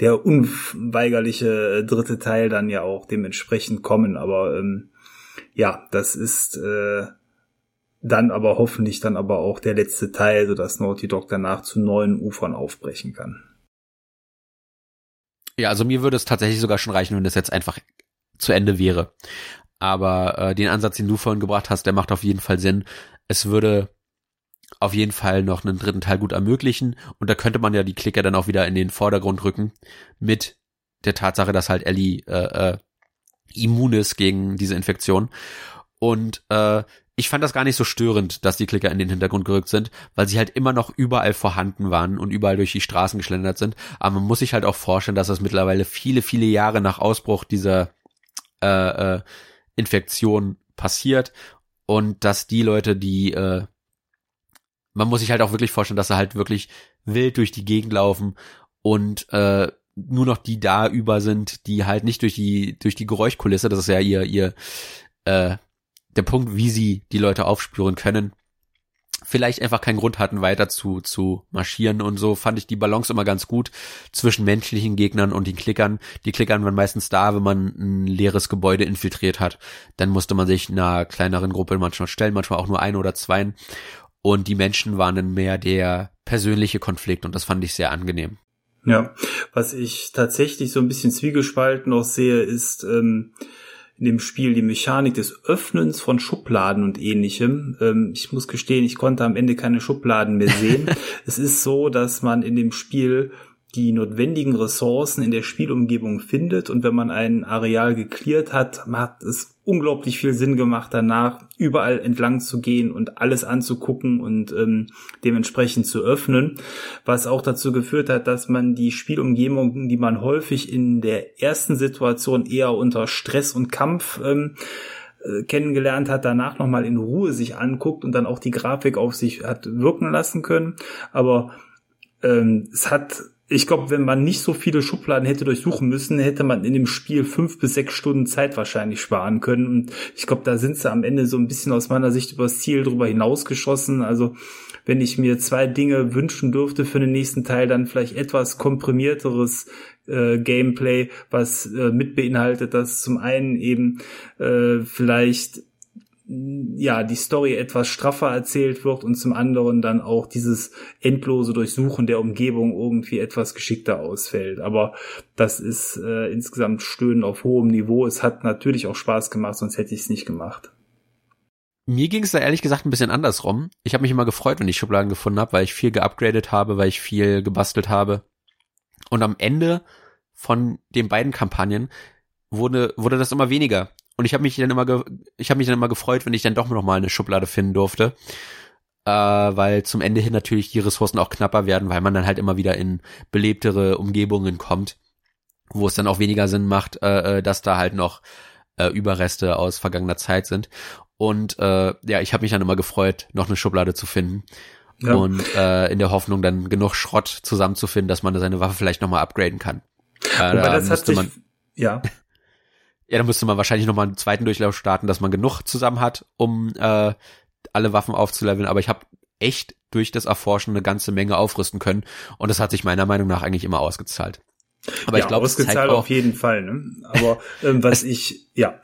der unweigerliche dritte Teil dann ja auch dementsprechend kommen. Aber ähm, ja, das ist äh, dann aber hoffentlich dann aber auch der letzte Teil, sodass Naughty Dog danach zu neuen Ufern aufbrechen kann. Ja, also mir würde es tatsächlich sogar schon reichen, wenn das jetzt einfach zu Ende wäre. Aber äh, den Ansatz, den du vorhin gebracht hast, der macht auf jeden Fall Sinn. Es würde auf jeden Fall noch einen dritten Teil gut ermöglichen und da könnte man ja die Klicker dann auch wieder in den Vordergrund rücken mit der Tatsache, dass halt Ellie äh, äh, immun ist gegen diese Infektion. Und äh, ich fand das gar nicht so störend, dass die Klicker in den Hintergrund gerückt sind, weil sie halt immer noch überall vorhanden waren und überall durch die Straßen geschlendert sind. Aber man muss sich halt auch vorstellen, dass das mittlerweile viele, viele Jahre nach Ausbruch dieser äh, äh, Infektion passiert und dass die Leute, die äh, man muss sich halt auch wirklich vorstellen, dass sie halt wirklich wild durch die Gegend laufen und äh, nur noch die da über sind, die halt nicht durch die durch die Geräuschkulisse, das ist ja ihr ihr äh, der Punkt, wie sie die Leute aufspüren können, vielleicht einfach keinen Grund hatten, weiter zu, zu marschieren und so fand ich die Balance immer ganz gut zwischen menschlichen Gegnern und den Klickern. Die Klickern waren meistens da, wenn man ein leeres Gebäude infiltriert hat. Dann musste man sich einer kleineren Gruppe manchmal stellen, manchmal auch nur ein oder zwei. Und die Menschen waren dann mehr der persönliche Konflikt und das fand ich sehr angenehm. Ja, was ich tatsächlich so ein bisschen zwiegespalten noch sehe, ist, ähm, in dem Spiel die Mechanik des Öffnens von Schubladen und ähnlichem. Ähm, ich muss gestehen, ich konnte am Ende keine Schubladen mehr sehen. es ist so, dass man in dem Spiel die notwendigen Ressourcen in der Spielumgebung findet und wenn man ein Areal geklärt hat, hat es unglaublich viel Sinn gemacht, danach überall entlang zu gehen und alles anzugucken und ähm, dementsprechend zu öffnen, was auch dazu geführt hat, dass man die Spielumgebung, die man häufig in der ersten Situation eher unter Stress und Kampf ähm, äh, kennengelernt hat, danach nochmal in Ruhe sich anguckt und dann auch die Grafik auf sich hat wirken lassen können. Aber ähm, es hat ich glaube, wenn man nicht so viele Schubladen hätte durchsuchen müssen, hätte man in dem Spiel fünf bis sechs Stunden Zeit wahrscheinlich sparen können. Und ich glaube, da sind sie am Ende so ein bisschen aus meiner Sicht übers Ziel drüber hinausgeschossen. Also wenn ich mir zwei Dinge wünschen dürfte für den nächsten Teil, dann vielleicht etwas komprimierteres äh, Gameplay, was äh, mit beinhaltet, dass zum einen eben äh, vielleicht ja, die Story etwas straffer erzählt wird und zum anderen dann auch dieses endlose Durchsuchen der Umgebung irgendwie etwas geschickter ausfällt. Aber das ist äh, insgesamt Stöhnen auf hohem Niveau. Es hat natürlich auch Spaß gemacht, sonst hätte ich es nicht gemacht. mir ging es da ehrlich gesagt ein bisschen andersrum. Ich habe mich immer gefreut, wenn ich Schubladen gefunden habe, weil ich viel geupgradet habe, weil ich viel gebastelt habe. Und am Ende von den beiden Kampagnen wurde wurde das immer weniger. Und ich habe mich dann immer ich habe mich dann immer gefreut, wenn ich dann doch noch mal eine Schublade finden durfte. Äh, weil zum Ende hin natürlich die Ressourcen auch knapper werden, weil man dann halt immer wieder in belebtere Umgebungen kommt, wo es dann auch weniger Sinn macht, äh, äh dass da halt noch äh, Überreste aus vergangener Zeit sind. Und äh, ja, ich habe mich dann immer gefreut, noch eine Schublade zu finden. Ja. Und äh, in der Hoffnung, dann genug Schrott zusammenzufinden, dass man seine Waffe vielleicht nochmal upgraden kann. Äh, Wobei da das hat sich, man, ja. Ja, da müsste man wahrscheinlich nochmal einen zweiten Durchlauf starten, dass man genug zusammen hat, um äh, alle Waffen aufzuleveln. Aber ich habe echt durch das Erforschen eine ganze Menge aufrüsten können. Und das hat sich meiner Meinung nach eigentlich immer ausgezahlt. Aber ja, ich glaube, ausgezahlt auf jeden Fall. Ne? Aber ähm, was ich, ja.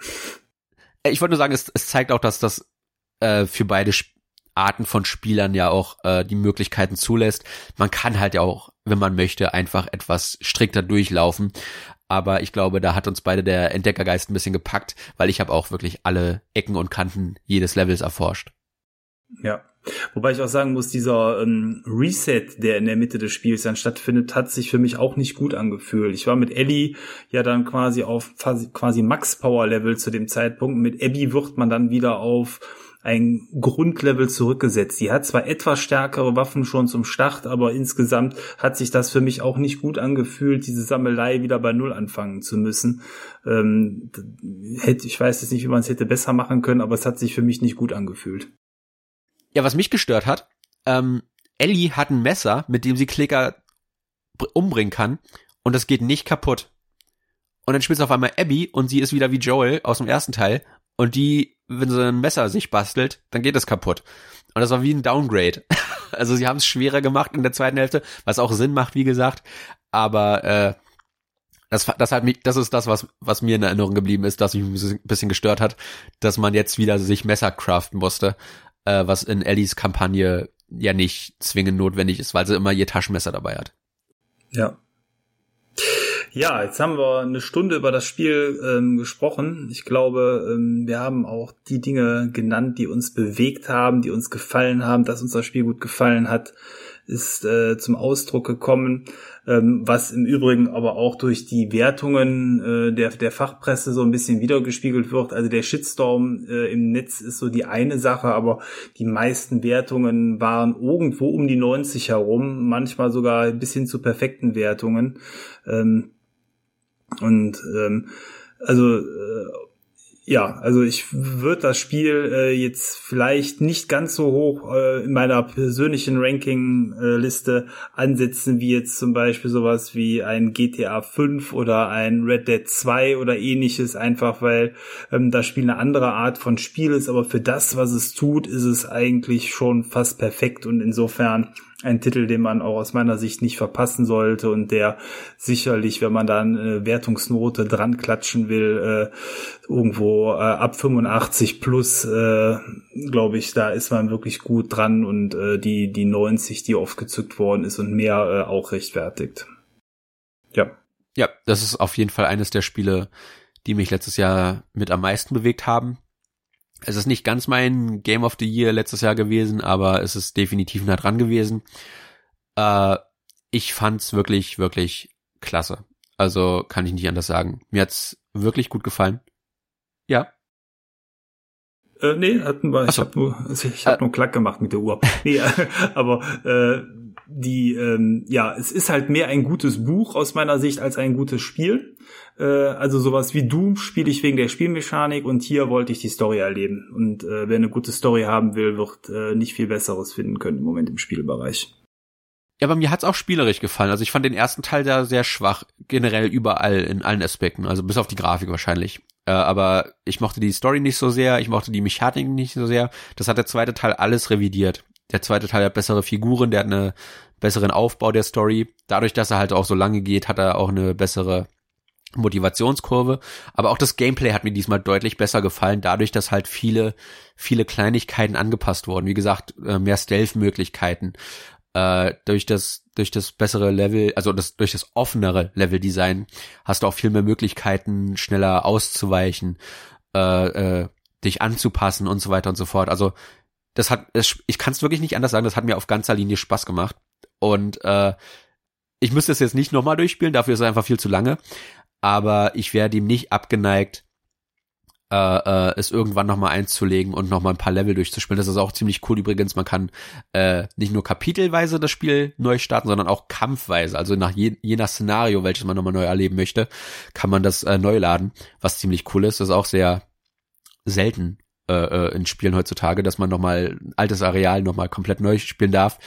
Ich wollte nur sagen, es, es zeigt auch, dass das äh, für beide Arten von Spielern ja auch äh, die Möglichkeiten zulässt. Man kann halt ja auch, wenn man möchte, einfach etwas strikter durchlaufen. Aber ich glaube, da hat uns beide der Entdeckergeist ein bisschen gepackt, weil ich habe auch wirklich alle Ecken und Kanten jedes Levels erforscht. Ja. Wobei ich auch sagen muss, dieser ähm, Reset, der in der Mitte des Spiels dann stattfindet, hat sich für mich auch nicht gut angefühlt. Ich war mit Ellie ja dann quasi auf quasi Max Power Level zu dem Zeitpunkt. Mit Abby wird man dann wieder auf ein Grundlevel zurückgesetzt. Sie hat zwar etwas stärkere Waffen schon zum Start, aber insgesamt hat sich das für mich auch nicht gut angefühlt, diese Sammelei wieder bei Null anfangen zu müssen. Ähm, hätte, ich weiß jetzt nicht, wie man es hätte besser machen können, aber es hat sich für mich nicht gut angefühlt. Ja, was mich gestört hat, ähm, Ellie hat ein Messer, mit dem sie Klicker umbringen kann und das geht nicht kaputt. Und dann spielt auf einmal Abby und sie ist wieder wie Joel aus dem ersten Teil und die, wenn sie ein Messer sich bastelt, dann geht es kaputt. Und das war wie ein Downgrade. Also sie haben es schwerer gemacht in der zweiten Hälfte, was auch Sinn macht, wie gesagt. Aber äh, das, das hat mich, das ist das, was, was mir in Erinnerung geblieben ist, dass mich ein bisschen gestört hat, dass man jetzt wieder sich Messer craften musste äh, was in Ellies Kampagne ja nicht zwingend notwendig ist, weil sie immer ihr Taschenmesser dabei hat. Ja. Ja, jetzt haben wir eine Stunde über das Spiel ähm, gesprochen. Ich glaube, ähm, wir haben auch die Dinge genannt, die uns bewegt haben, die uns gefallen haben, dass uns das Spiel gut gefallen hat ist äh, zum Ausdruck gekommen, ähm, was im Übrigen aber auch durch die Wertungen äh, der, der Fachpresse so ein bisschen wiedergespiegelt wird. Also der Shitstorm äh, im Netz ist so die eine Sache, aber die meisten Wertungen waren irgendwo um die 90 herum, manchmal sogar bis hin zu perfekten Wertungen. Ähm, und ähm, also äh, ja, also ich würde das Spiel äh, jetzt vielleicht nicht ganz so hoch äh, in meiner persönlichen Ranking-Liste ansetzen, wie jetzt zum Beispiel sowas wie ein GTA 5 oder ein Red Dead 2 oder ähnliches, einfach weil ähm, das Spiel eine andere Art von Spiel ist, aber für das, was es tut, ist es eigentlich schon fast perfekt. Und insofern ein Titel, den man auch aus meiner Sicht nicht verpassen sollte und der sicherlich, wenn man da eine Wertungsnote dran klatschen will, äh, irgendwo äh, ab 85 plus, äh, glaube ich, da ist man wirklich gut dran und äh, die, die 90, die oft gezückt worden ist und mehr äh, auch rechtfertigt. Ja. Ja, das ist auf jeden Fall eines der Spiele, die mich letztes Jahr mit am meisten bewegt haben. Es ist nicht ganz mein Game of the Year letztes Jahr gewesen, aber es ist definitiv nah dran gewesen. Äh, ich fand's wirklich, wirklich klasse. Also kann ich nicht anders sagen. Mir hat's wirklich gut gefallen. Ja. Äh, nee, hatten wir. Ich habe nur, ich hab äh, nur Klack gemacht mit der Uhr. Nee, aber äh, die, ähm, ja, es ist halt mehr ein gutes Buch aus meiner Sicht als ein gutes Spiel. Äh, also sowas wie Doom spiele ich wegen der Spielmechanik und hier wollte ich die Story erleben. Und äh, wer eine gute Story haben will, wird äh, nicht viel Besseres finden können im Moment im Spielbereich. Ja, aber mir hat's auch spielerisch gefallen. Also ich fand den ersten Teil da sehr schwach, generell überall in allen Aspekten, also bis auf die Grafik wahrscheinlich. Äh, aber ich mochte die Story nicht so sehr, ich mochte die Mechanik nicht so sehr. Das hat der zweite Teil alles revidiert. Der zweite Teil hat bessere Figuren, der hat einen besseren Aufbau der Story. Dadurch, dass er halt auch so lange geht, hat er auch eine bessere Motivationskurve. Aber auch das Gameplay hat mir diesmal deutlich besser gefallen, dadurch, dass halt viele, viele Kleinigkeiten angepasst wurden. Wie gesagt, äh, mehr Stealth-Möglichkeiten. Äh, durch das, durch das bessere Level, also das, durch das offenere Level-Design hast du auch viel mehr Möglichkeiten, schneller auszuweichen. Äh, äh, dich anzupassen und so weiter und so fort. Also das hat, ich kann es wirklich nicht anders sagen, das hat mir auf ganzer Linie Spaß gemacht. Und äh, ich müsste es jetzt nicht nochmal durchspielen, dafür ist es einfach viel zu lange. Aber ich wäre dem nicht abgeneigt, äh, äh, es irgendwann nochmal einzulegen und nochmal ein paar Level durchzuspielen. Das ist auch ziemlich cool übrigens. Man kann äh, nicht nur kapitelweise das Spiel neu starten, sondern auch kampfweise. Also nach je, je nach Szenario, welches man nochmal neu erleben möchte, kann man das äh, neu laden, was ziemlich cool ist. Das ist auch sehr selten äh, in Spielen heutzutage, dass man nochmal ein altes Areal nochmal komplett neu spielen darf,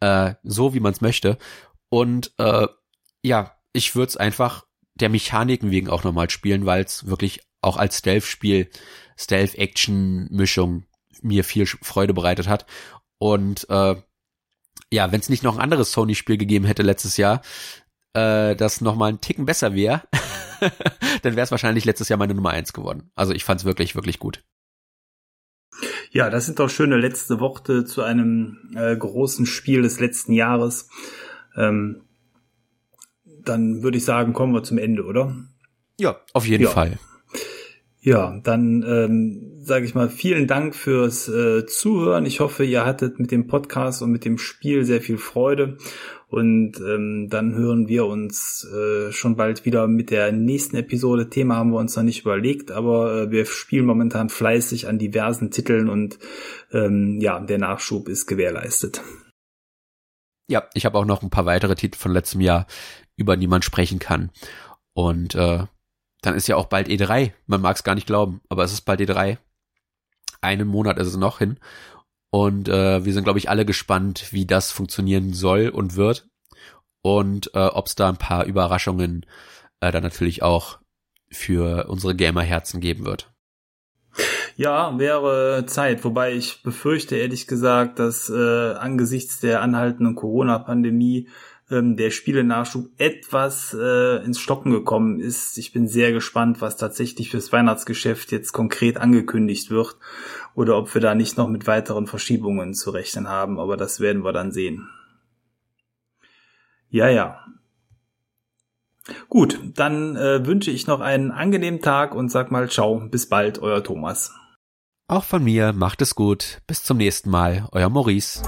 äh, so wie man es möchte. Und äh, ja, ich würde es einfach der Mechaniken wegen auch nochmal spielen, weil es wirklich auch als Stealth-Spiel, Stealth-Action-Mischung mir viel Freude bereitet hat. Und äh, ja, wenn es nicht noch ein anderes Sony-Spiel gegeben hätte letztes Jahr, äh, das nochmal einen Ticken besser wäre, dann wäre es wahrscheinlich letztes Jahr meine Nummer eins geworden. Also ich fand es wirklich, wirklich gut. Ja, das sind doch schöne letzte Worte zu einem äh, großen Spiel des letzten Jahres. Ähm, dann würde ich sagen, kommen wir zum Ende, oder? Ja, auf jeden ja. Fall. Ja, dann ähm, sage ich mal vielen Dank fürs äh, Zuhören. Ich hoffe, ihr hattet mit dem Podcast und mit dem Spiel sehr viel Freude. Und ähm, dann hören wir uns äh, schon bald wieder mit der nächsten Episode. Thema haben wir uns noch nicht überlegt, aber äh, wir spielen momentan fleißig an diversen Titeln und ähm, ja, der Nachschub ist gewährleistet. Ja, ich habe auch noch ein paar weitere Titel von letztem Jahr, über die man sprechen kann. Und äh, dann ist ja auch bald E3. Man mag es gar nicht glauben, aber es ist bald E3. Einen Monat ist es noch hin. Und äh, wir sind, glaube ich, alle gespannt, wie das funktionieren soll und wird. Und äh, ob es da ein paar Überraschungen äh, dann natürlich auch für unsere Gamer-Herzen geben wird. Ja, wäre Zeit, wobei ich befürchte ehrlich gesagt, dass äh, angesichts der anhaltenden Corona-Pandemie ähm, der Spielenachschub etwas äh, ins Stocken gekommen ist. Ich bin sehr gespannt, was tatsächlich fürs Weihnachtsgeschäft jetzt konkret angekündigt wird oder ob wir da nicht noch mit weiteren Verschiebungen zu rechnen haben, aber das werden wir dann sehen. Ja, ja. Gut, dann äh, wünsche ich noch einen angenehmen Tag und sag mal ciao, bis bald, euer Thomas. Auch von mir, macht es gut, bis zum nächsten Mal, euer Maurice.